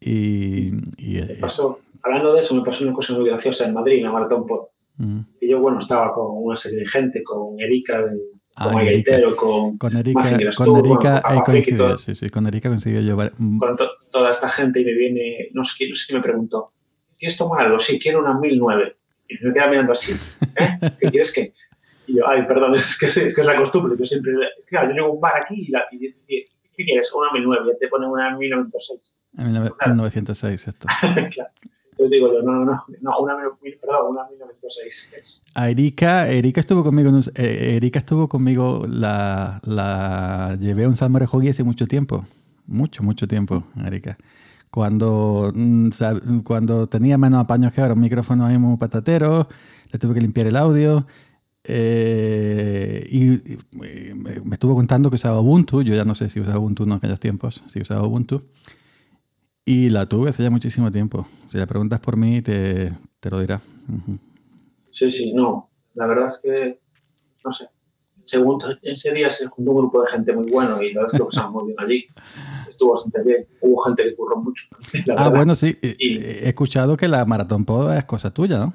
Y, y pasó, hablando de eso, me pasó una cosa muy graciosa en Madrid, en la Maratón por Mm. Y yo, bueno, estaba con una serie de gente, con Erika, de, ah, con Erika. con, con Erika, con Erika he coincidido, sí, sí, con Erika coincidido yo. Mm. Con toda esta gente y me viene, no sé, no sé qué me preguntó, ¿quieres tomar algo? Sí, quiero una 1009. Y me queda mirando así, ¿eh? ¿Qué quieres que? Y yo, ay, perdón, es que es, que es la costumbre. Yo siempre, es que claro, yo llego a un bar aquí y, la, y, y ¿qué quieres? Una 1009, ya te ponen una 1906. 1906, esto. claro. Entonces digo yo, no, no, no, no una, perdón, una 1906. A Erika, estuvo conmigo, eh, estuvo conmigo, la, llevé a un San Hockey hace mucho tiempo, mucho, mucho tiempo, Erika. Cuando, mm, cuando tenía menos apaños que ahora, un micrófono ahí muy patatero, le tuve que limpiar el audio. Eh, y, me estuvo contando que usaba Ubuntu, yo ya no sé si usaba Ubuntu en aquellos tiempos, si usaba Ubuntu. Y la tuve hace ya muchísimo tiempo. Si le preguntas por mí, te, te lo dirá. Sí, sí, no. La verdad es que no sé. Según, ese día se juntó un grupo de gente muy bueno y la verdad es que pasamos muy bien allí. Estuvo bastante bien. Hubo gente que curró mucho. ah, bueno, sí. He escuchado que la Maratón Pod es cosa tuya, ¿no?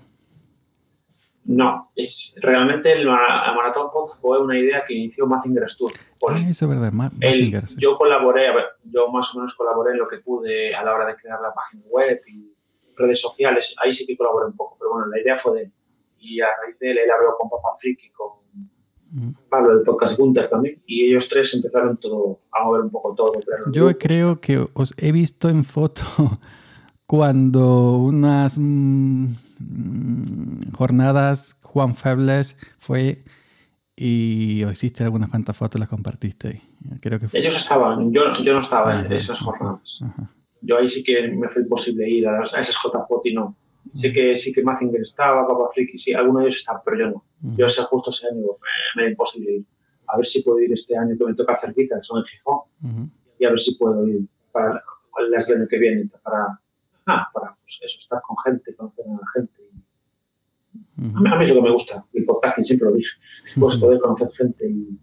No, es, realmente el, Maratón Pod fue una idea que inició Mazinger Stuart. Ah, eso es verdad, Mazinger. Yo colaboré, a ver, yo más o menos colaboré en lo que pude a la hora de crear la página web y redes sociales. Ahí sí que colaboré un poco, pero bueno, la idea fue de él. Y a raíz de él, él habló con Papa Friki, con Pablo del podcast Gunter también, y ellos tres empezaron todo a mover un poco todo. Yo creo que os he visto en foto cuando unas mm, jornadas Juan Febles fue y hiciste algunas cuantas fotos, las compartiste. Creo que Ellos estaban, yo, yo no estaba en esas jornadas. Yo ahí sí que me fue imposible ir a, esas JPOT y no. Sé que sí que Mazinger estaba, Papa Friki, sí, algunos de ellos estaban, pero yo no. Yo ese justo ese año me, era imposible ir. A ver si puedo ir este año que me toca cerquita, son en Gijón, y a ver si puedo ir para el año que viene, para, ah, para pues eso, estar con gente, conocer a la gente. a, mí, es lo que me gusta, el podcasting siempre lo dije, pues poder conocer gente y,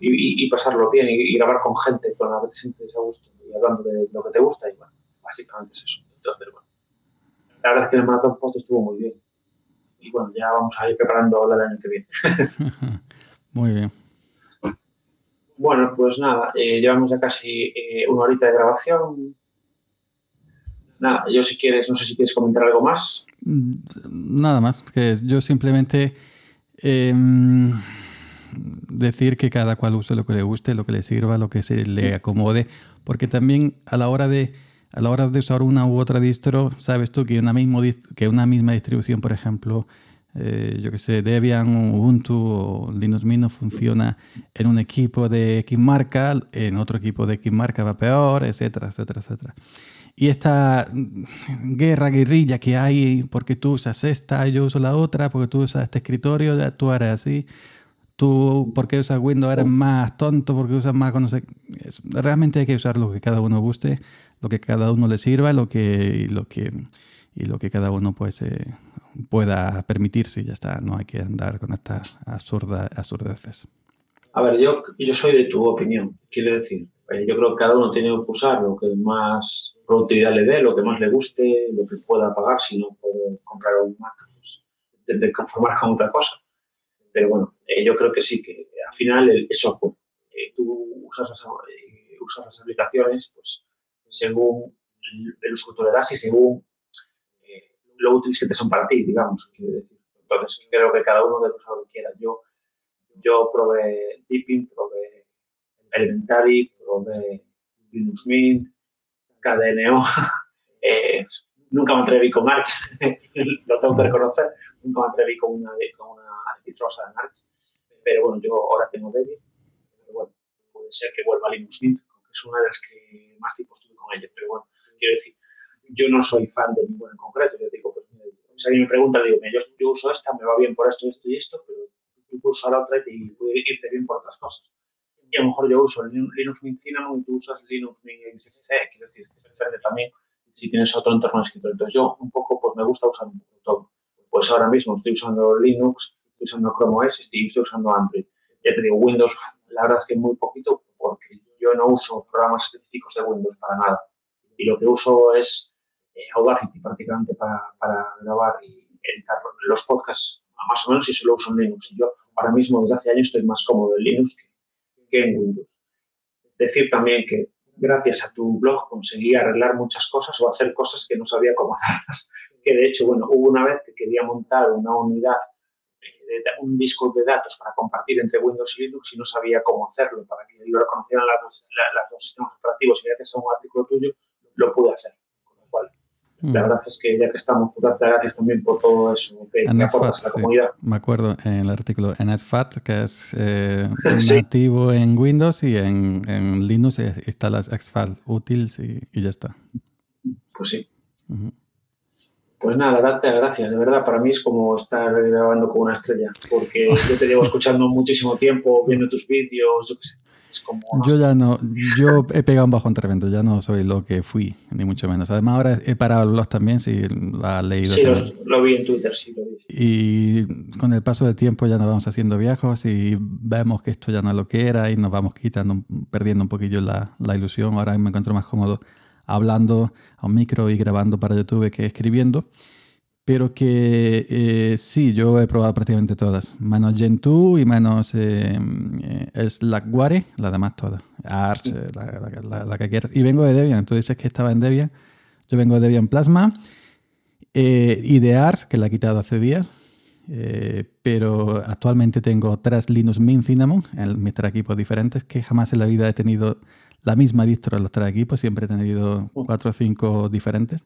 y, pasarlo bien y, grabar con gente con la que te sientes a gusto y hablando de lo que te gusta y bueno, básicamente es eso. Entonces, bueno, la verdad es que el maratón foto estuvo muy bien. Y bueno, ya vamos a ir preparando el año que viene. muy bien. Bueno, pues nada, eh, llevamos ya casi eh, una horita de grabación. Nada, yo si quieres, no sé si quieres comentar algo más. Mm, nada más, que yo simplemente em, decir que cada cual use lo que le guste, lo que le sirva, lo que se le acomode, porque también a la hora de a la hora de usar una u otra distro, sabes tú que una, mismo, que una misma distribución, por ejemplo, eh, yo que sé, Debian, Ubuntu o Linux Mint no funciona en un equipo de X marca, en otro equipo de X marca va peor, etcétera, etcétera, etcétera. Y esta guerra, guerrilla que hay, porque tú usas esta, yo uso la otra, porque tú usas este escritorio, ya tú eres así, tú porque usas Windows eres más tonto, porque usas más, no sé, realmente hay que usar lo que cada uno guste lo que cada uno le sirva lo que, lo que, y lo que cada uno pues, eh, pueda permitirse y ya está. No hay que andar con estas absurda, absurdeces. A ver, yo, yo soy de tu opinión, quiero decir. Eh, yo creo que cada uno tiene que usar lo que más productividad le dé, lo que más le guste, lo que pueda pagar. Si no puede comprar un Mac, pues de conformar con otra cosa. Pero bueno, eh, yo creo que sí, que al final el, software, tú usas las, usas las aplicaciones, pues según el uso que tú le das y según eh, lo útiles que te son para ti, digamos. decir. Entonces, creo que cada uno debe usar lo que quiera. Yo, yo probé Deepin, probé Elementary, probé Linux Mint, KDNO. eh, nunca me atreví con Arch, lo tengo que reconocer. Nunca me atreví con una, con una arbitrosa de Arch. Pero bueno, yo ahora tengo Debian. Pero bueno, puede ser que vuelva a Linux Mint, que es una de las que más tiempos tuve con ellos. Pero bueno, quiero decir, yo no soy fan de ninguna en concreto. Yo digo, pues si alguien me pregunta, digo, yo, yo uso esta, me va bien por esto, esto y esto, pero tú usas la otra y puede irte bien por otras cosas. Y a lo mejor yo uso Linux Mint Cinnamon y tú usas Linux Mint XFCE, quiero decir, depende también si tienes otro entorno de escritorio. Entonces yo un poco, pues me gusta usar un poco todo. Pues ahora mismo estoy usando Linux, estoy usando Chrome OS, estoy, estoy usando Android. Ya te digo, Windows, la verdad es que muy poquito, porque yo no uso programas específicos de Windows para nada. Y lo que uso es eh, Audacity prácticamente para, para, grabar y editar los podcasts, más o menos, y solo uso Linux. Y yo ahora mismo, desde hace años, estoy más cómodo en Linux que, que en Windows. Decir también que gracias a tu blog conseguí arreglar muchas cosas o hacer cosas que no sabía cómo hacerlas. Que de hecho, bueno, hubo una vez que quería montar una unidad un disco de datos para compartir entre Windows y Linux y no sabía cómo hacerlo para que lo reconocieran las dos, las dos sistemas operativos y gracias a un artículo tuyo lo pude hacer. Con lo cual, la mm. verdad es que ya que estamos, pues darte gracias también por todo eso que, que aportas a la comunidad. Me acuerdo en el artículo en SFAT, que es eh, nativo en Windows y en, en Linux está las XFAT útiles y, y, ya está. Pues sí. Pues nada, darte gracias. De verdad, para mí es como estar grabando con una estrella, porque yo te llevo escuchando muchísimo tiempo, viendo tus vídeos, yo qué sé. Yo ya no, yo he pegado un bajón tremendo, ya no soy lo que fui, ni mucho menos. Además ahora he parado blog también, si lo has leído. Sí, lo vi en Twitter, sí lo vi. Y con el paso del tiempo ya nos vamos haciendo viejos y vemos que esto ya no es lo que era y nos vamos quitando, perdiendo un poquillo la, la ilusión. Ahora me encuentro más cómodo hablando a un micro y grabando para YouTube que escribiendo pero que eh, sí, yo he probado prácticamente todas, menos Gentoo y menos eh, eh Slackware, las demás todas, Arch, eh, la, que quieras. Y vengo de Debian, tú dices que estaba en Debian, yo vengo de Debian Plasma y de Arch, que la he quitado hace días, pero actualmente tengo tres Linux Mint Cinnamon en mis tres equipos diferentes, que jamás en la vida he tenido la misma distro en los tres equipos, siempre he tenido cuatro o cinco diferentes.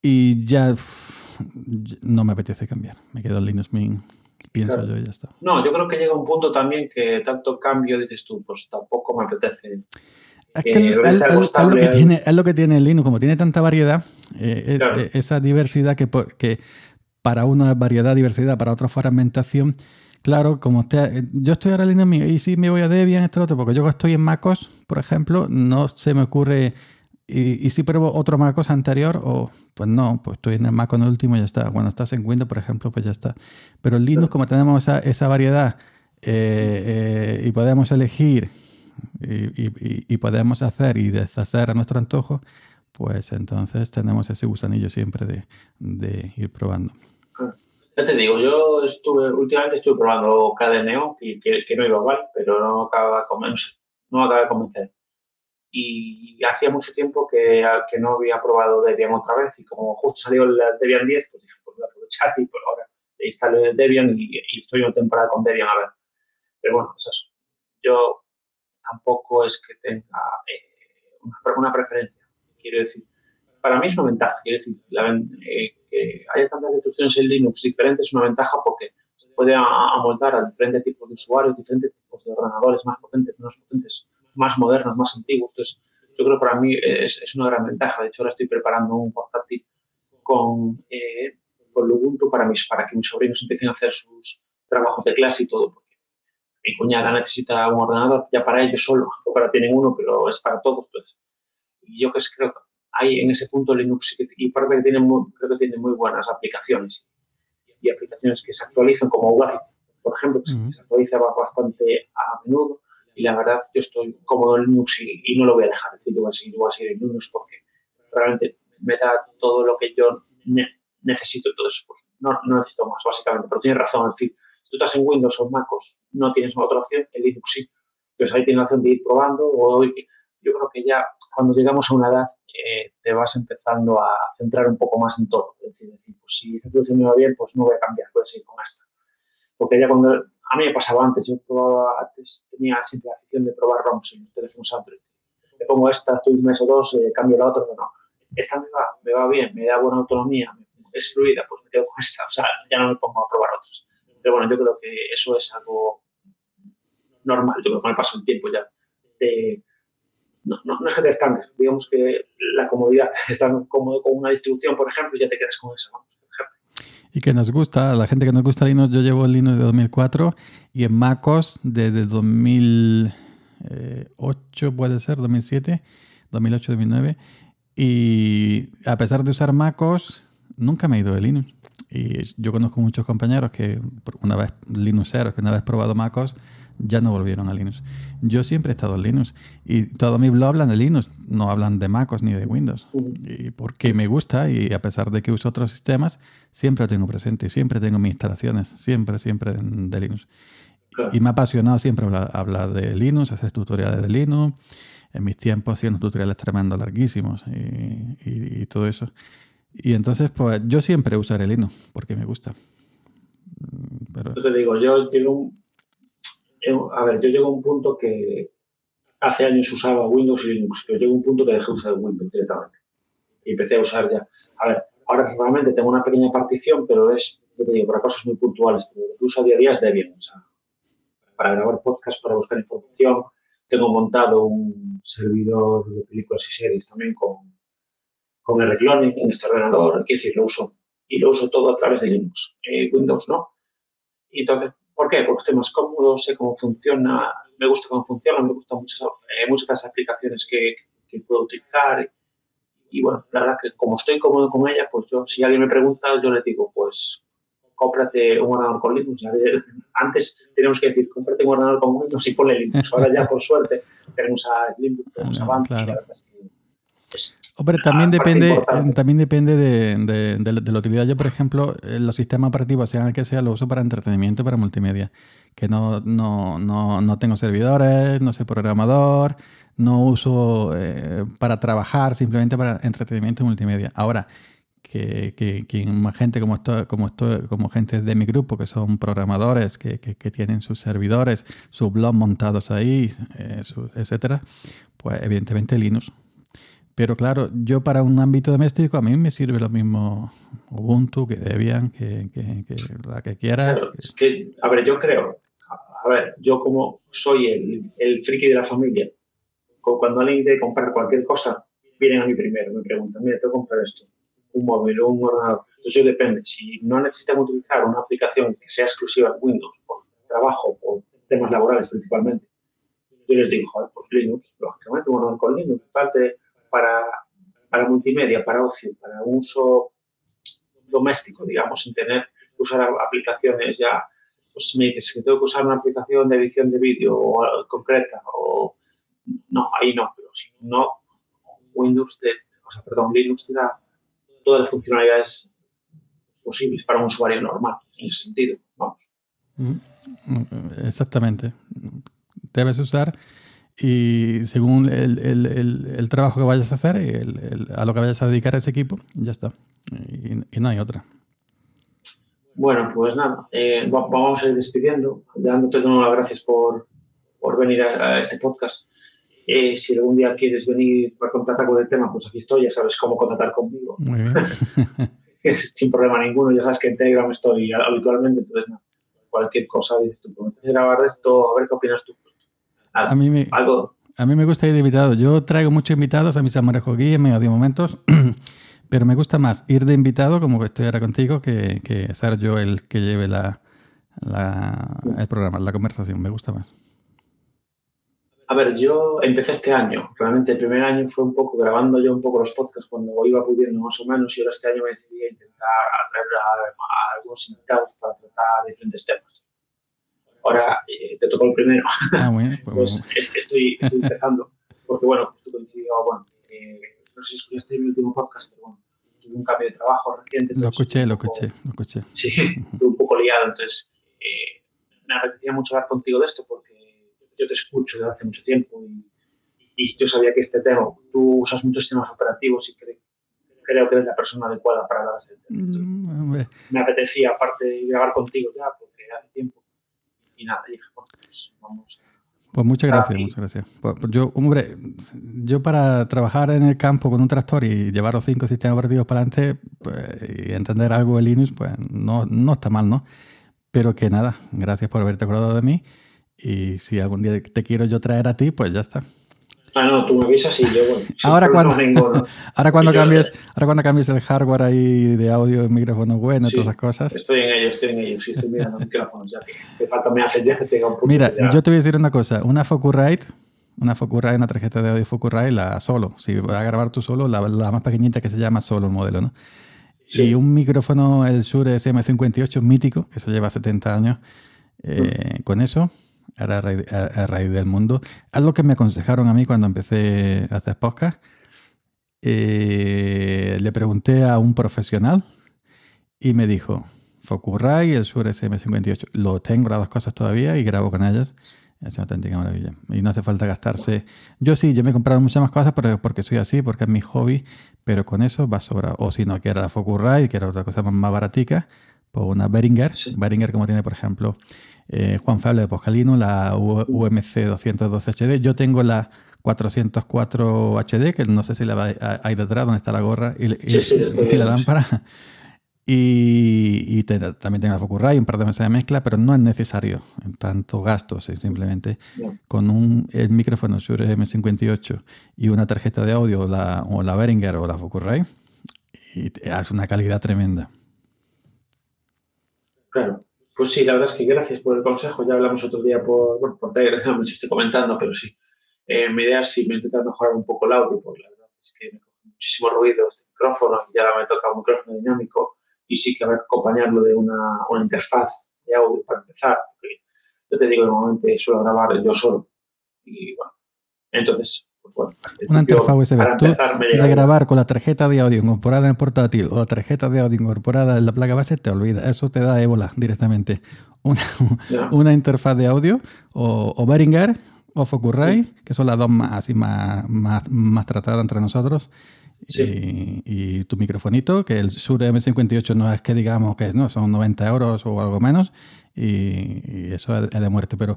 Y ya no me apetece cambiar. Me quedo en Linux Mint, pienso yo y ya está. No, yo creo que llega un punto también que tanto cambio, dices tú, pues tampoco me apetece. Es, que lo que tiene, es lo que tiene el Linux, como tiene tanta variedad, eh, eh, esa diversidad que, que para una es variedad, diversidad, para otra fragmentación. Claro, como usted, yo estoy ahora en Linux Mint y si me voy a Debian, este otro, porque yo estoy en MacOS, por ejemplo, no se me ocurre y, si pruebo otro MacOS anterior, o pues no, pues estoy en el Mac con el último y ya está. Cuando estás en Windows, por ejemplo, pues ya está. Pero en Linux, como tenemos esa, variedad eh, eh, y podemos elegir y, podemos hacer y deshacer a nuestro antojo, pues entonces tenemos ese gusanillo siempre de, ir probando. Ya te digo, yo estuve, últimamente estuve probando KDNeo, que, que, no iba mal, pero no acaba no acaba de convencer y hacía mucho tiempo que, que, no había probado Debian otra vez y como justo salió el Debian 10, pues dije, pues voy a aprovechar y por ahora instalé Debian y, estoy en temporada con Debian a ver. Pero bueno, es eso. Yo tampoco es que tenga eh, una, preferencia, quiero decir. Para mí es una ventaja, quiero decir, eh, que haya tantas instrucciones en Linux diferentes es una ventaja porque se puede amoldar a diferentes tipos de usuarios, diferentes tipos de ordenadores más potentes, menos potentes, más modernos, más antiguos. Entonces, yo creo que para mí es, es una gran ventaja. De hecho, ahora estoy preparando un portátil con, eh, con Ubuntu para, mis, para que mis sobrinos empiecen a hacer sus trabajos de clase y todo. Porque mi cuñada necesita un ordenador ya para ellos solo, ahora tienen uno, pero es para todos. Entonces, y yo que creo que hay en ese punto Linux y parte que tiene muy, creo que tiene muy buenas aplicaciones y aplicaciones que se actualizan como Audacity, por ejemplo, que se actualiza bastante a menudo y la verdad yo estoy cómodo en Linux y, no lo voy a dejar. Es decir, yo voy a seguir, voy a seguir en Linux porque realmente me da todo lo que yo necesito. Entonces, pues no, no, necesito más, básicamente. Pero tienes razón. Es decir, si tú estás en Windows o MacOS, no tienes otra opción, en Linux sí. Entonces ahí tienes la opción de ir probando. O, yo creo que ya cuando llegamos a una edad eh, te vas empezando a centrar un poco más en todo. Es decir, decir pues si esta solución me va bien, pues no voy a cambiar, voy a seguir con esta. Porque ya cuando a mí me pasaba antes, yo probaba antes, tenía siempre la afición de probar ROMs en los teléfonos Android. Me pongo esta, estoy un mes o dos, eh, cambio la otra, pero no. Esta me va, me va bien, me da buena autonomía, es fluida, pues me quedo con esta. O sea, ya no me pongo a probar otras. Pero bueno, yo creo que eso es algo normal. Yo creo que con el paso del tiempo ya no, no, es que te estanques, digamos que la comodidad, estar cómodo con una distribución, por ejemplo, ya te quedas con eso, vamos, y que nos gusta, a la gente que nos gusta Linux, yo llevo Linux de 2004 y en MacOS desde 2008 puede ser, 2007, 2008, 2009 y a pesar de usar MacOS nunca me he ido de Linux. Y yo conozco muchos compañeros que una vez Linuxeros que una vez probado MacOS ya no volvieron a Linux. Yo siempre he estado en Linux y todo mi blog hablan de Linux, no hablan de MacOS ni de Windows. Y porque me gusta y a pesar de que uso otros sistemas, siempre lo tengo presente y siempre tengo mis instalaciones, siempre, siempre de, Linux. Y me ha apasionado siempre hablar, de Linux, hacer tutoriales de Linux. En mis tiempos haciendo tutoriales tremendo larguísimos y, todo eso. Y entonces, pues yo siempre usaré Linux porque me gusta. Pero... Yo te digo, yo tengo un a ver, yo llego a un punto que hace años usaba Windows y Linux, pero llego a un punto que dejé de usar Windows directamente. Y empecé a usar ya. A ver, ahora realmente tengo una pequeña partición, pero es, yo te digo, para cosas muy puntuales. Pero lo que uso día a día es Debian. O sea, para grabar podcast, para buscar información. Tengo montado un servidor de películas y series también con, con el Reclone en este ordenador. Quiero decir, lo uso. Y lo uso todo a través de Linux. Eh, Windows no. Y entonces, ¿Por qué? Porque estoy más cómodo, sé cómo funciona, me gusta cómo funciona, me gustan muchas, eh, muchas de las aplicaciones que, que, puedo utilizar. Y bueno, la verdad que como estoy cómodo con ella, pues yo, si alguien me pregunta, yo le digo, pues cómprate un ordenador con Linux. Antes teníamos que decir, cómprate un ordenador con Windows y ponle Linux. Ahora ya, por suerte, tenemos a Linux, tenemos a Avanti, claro. la verdad es que Hombre, también depende, también depende de, de, la utilidad. Yo, por ejemplo, eh, los sistemas operativos, sean que sea, lo uso para entretenimiento, para multimedia. Que no, no, no, no tengo servidores, no soy programador, no uso eh, para trabajar, simplemente para entretenimiento y multimedia. Ahora, que, que, que más gente como esto, como esto, como gente de mi grupo, que son programadores, que, que tienen sus servidores, sus blogs montados ahí, eh, etcétera, pues evidentemente Linux. Pero claro, yo para un ámbito doméstico a mí me sirve lo mismo Ubuntu, que Debian, que, que, que la que quieras. es que, a ver, yo creo, a ver, yo como soy el, el friki de la familia, cuando alguien quiere comprar cualquier cosa, vienen a mí primero, me preguntan, mira, tengo que comprar esto, un móvil o un ordenador. Entonces yo depende, si no necesitan utilizar una aplicación que sea exclusiva de Windows, por trabajo, por temas laborales principalmente, yo les digo, joder, pues Linux, lógicamente un ordenador con Linux, parte para, para multimedia, para ocio, para uso doméstico, digamos, sin tener que usar aplicaciones ya, pues me dices que tengo que usar una aplicación de edición de vídeo concreta o no, ahí no, pero si no, Windows, te, o sea, perdón, Linux te da todas las funcionalidades posibles para un usuario normal, en ese sentido, vamos. Mm, exactamente. Debes usar y según el, el, el, trabajo que vayas a hacer, a lo que vayas a dedicar a ese equipo, ya está. Y, no hay otra. Bueno, pues nada, eh, vamos a ir despidiendo, dándote las gracias por, por venir a, este podcast. Eh, si algún día quieres venir para contactar con el tema, pues aquí estoy, ya sabes cómo contactar conmigo. Muy bien. Sin problema ninguno, ya sabes que en Telegram estoy habitualmente, entonces no, cualquier cosa dices tú, pues, grabar esto, a ver qué opinas tú a, mí me, A mí me gusta ir de invitado. Yo traigo muchos invitados a mis amarejo aquí en medio de momentos, pero me gusta más ir de invitado, como que estoy ahora contigo, que, que ser yo el que lleve la, la, el programa, la conversación. Me gusta más. A ver, yo empecé este año. Realmente el primer año fue un poco grabando yo un poco los podcasts cuando iba pudiendo más o menos y ahora este año me decidí a intentar atraer a algunos invitados para tratar diferentes temas ahora eh, te tocó el primero. Ah, bueno, pues, pues estoy, estoy, empezando, porque bueno, tú coincidió, bueno, eh, no sé si escuchaste mi último podcast, pero bueno, tuve un cambio de trabajo reciente. Lo escuché, lo escuché, lo escuché. Sí, estuve un poco liado, entonces eh, me apetecía mucho hablar contigo de esto porque yo te escucho desde hace mucho tiempo y, y yo sabía que este tema, tú usas muchos sistemas operativos y creo creo que eres la persona adecuada para hablar de este tema. Mm, me apetecía, aparte de grabar contigo ya, porque hace tiempo y nada, dije, pues vamos Pues muchas gracias, muchas gracias. Pues, pues yo, hombre, yo para trabajar en el campo con un tractor y llevar los cinco sistemas operativos para adelante pues, y entender algo de Linux, pues no, no está mal, ¿no? Pero que nada, gracias por haberte acordado de mí y si algún día te quiero yo traer a ti, pues ya está. Ah, no, tú me avisas y yo, bueno. ahora, cuando, ahora, cuando cambies, ahora cuando cambies el hardware ahí de audio, el micrófono bueno, todas esas cosas. Estoy en ello, estoy en ello. Sí, estoy mirando micrófonos ya. Que falta me hace ya, llega un poco. Mira, yo te voy a decir una cosa. Una Focusrite, una Focusrite, una tarjeta de audio Focusrite, la solo. Si vas a grabar tú solo, la, la más pequeñita que se llama solo el modelo, ¿no? Sí. Y un micrófono, el Shure SM58 mítico, que eso lleva 70 años. Eh, mm. Con eso, era a raíz, del mundo. Algo que me aconsejaron a mí cuando empecé a hacer podcast. Eh, le pregunté a un profesional y me dijo, Focusrite y el Shure SM58. Lo tengo las dos cosas todavía y grabo con ellas. Es una auténtica maravilla. Y no hace falta gastarse. Yo sí, yo me he comprado muchas más cosas porque soy así, porque es mi hobby, pero con eso va a sobrar. O si no, que era la Focusrite, que era otra cosa más, baratica, pues una Behringer. Behringer como tiene, por ejemplo, eh, Juan Fable de Poscalino, la UMC 212 HD. Yo tengo la 404 HD, que no sé si la va ahí detrás, donde está la gorra y, la lámpara. Y, también tengo la Focusrite, un par de mesas de mezcla, pero no es necesario en tanto gasto, simplemente con un, el micrófono Shure M58 y una tarjeta de audio la, o la Behringer o la Focusrite, y hace una calidad tremenda. Claro. Pues sí, la verdad es que gracias por el consejo. Ya hablamos otro día por, bueno, por Telegram, estoy comentando, pero sí. Eh, mi idea es simplemente intentar mejorar un poco el audio, porque la verdad es que me coge muchísimo ruido este micrófono y ya me toca un micrófono dinámico y sí que habrá que acompañarlo de una, una interfaz de audio para empezar. Porque yo te digo, normalmente suelo grabar yo solo y bueno, entonces una interfaz USB. de grabar con la tarjeta de audio incorporada en el portátil o la tarjeta de audio incorporada en la placa base, te olvida. Eso te da ébola directamente. Una, una interfaz de audio o, o Behringer o Focusrite, que son las dos más, así más, más, tratadas entre nosotros. Y, tu microfonito, que el Shure M58 no es que digamos que no, son 90 euros o algo menos, y, eso es de muerte. Pero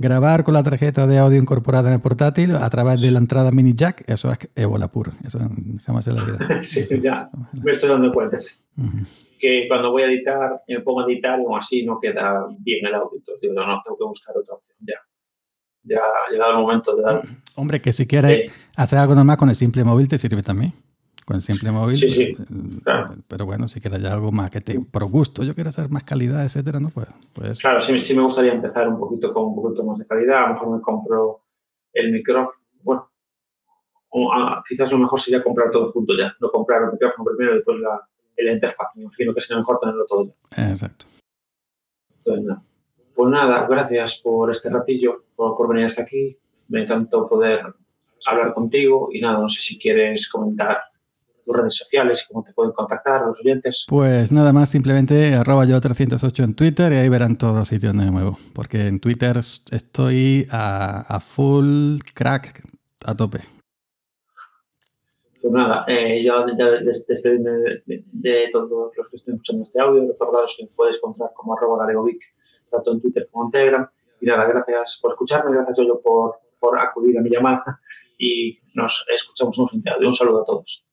Grabar con la tarjeta de audio incorporada en el portátil a través de la entrada mini jack, eso es ébola puro. Eso jamás se la vida. sí, ya me estoy dando cuenta. Que cuando voy a editar, me pongo a editar o así no queda bien el audio. Entonces no, no, tengo que buscar otra opción. Ya, ya ha llegado el momento de dar. Hombre, que si quieres hacer algo normal con el simple móvil te sirve también con simple móvil. Sí, sí. Eh, pero bueno, si quieres ya algo más que te, por gusto, yo quiero hacer más calidad, etcétera, ¿no? Pues, pues, Claro, sí, sí me gustaría empezar un poquito con un poquito más de calidad. A lo mejor me compro el micrófono. Bueno, ah, quizás lo mejor sería comprar todo junto ya. No comprar el micrófono primero y después la, la interfaz. Me imagino que sería mejor tenerlo todo ya. Exacto. Pues nada, gracias por este ratillo, por, por venir hasta aquí. Me encantó poder hablar contigo y nada, no sé si quieres comentar redes sociales y cómo te pueden contactar los oyentes? Pues nada más, simplemente arroba yo 308 en Twitter y ahí verán todos los sitios de nuevo. Porque en Twitter estoy a, full crack, a tope. Pues nada, eh, yo ya despedirme de, todos los que estén escuchando este audio. Recordaros que me puedes encontrar como arroba garegovic, tanto en Twitter como en Telegram. Y nada, gracias por escucharme, gracias yo por, por acudir a mi llamada y nos escuchamos en un Un saludo a todos.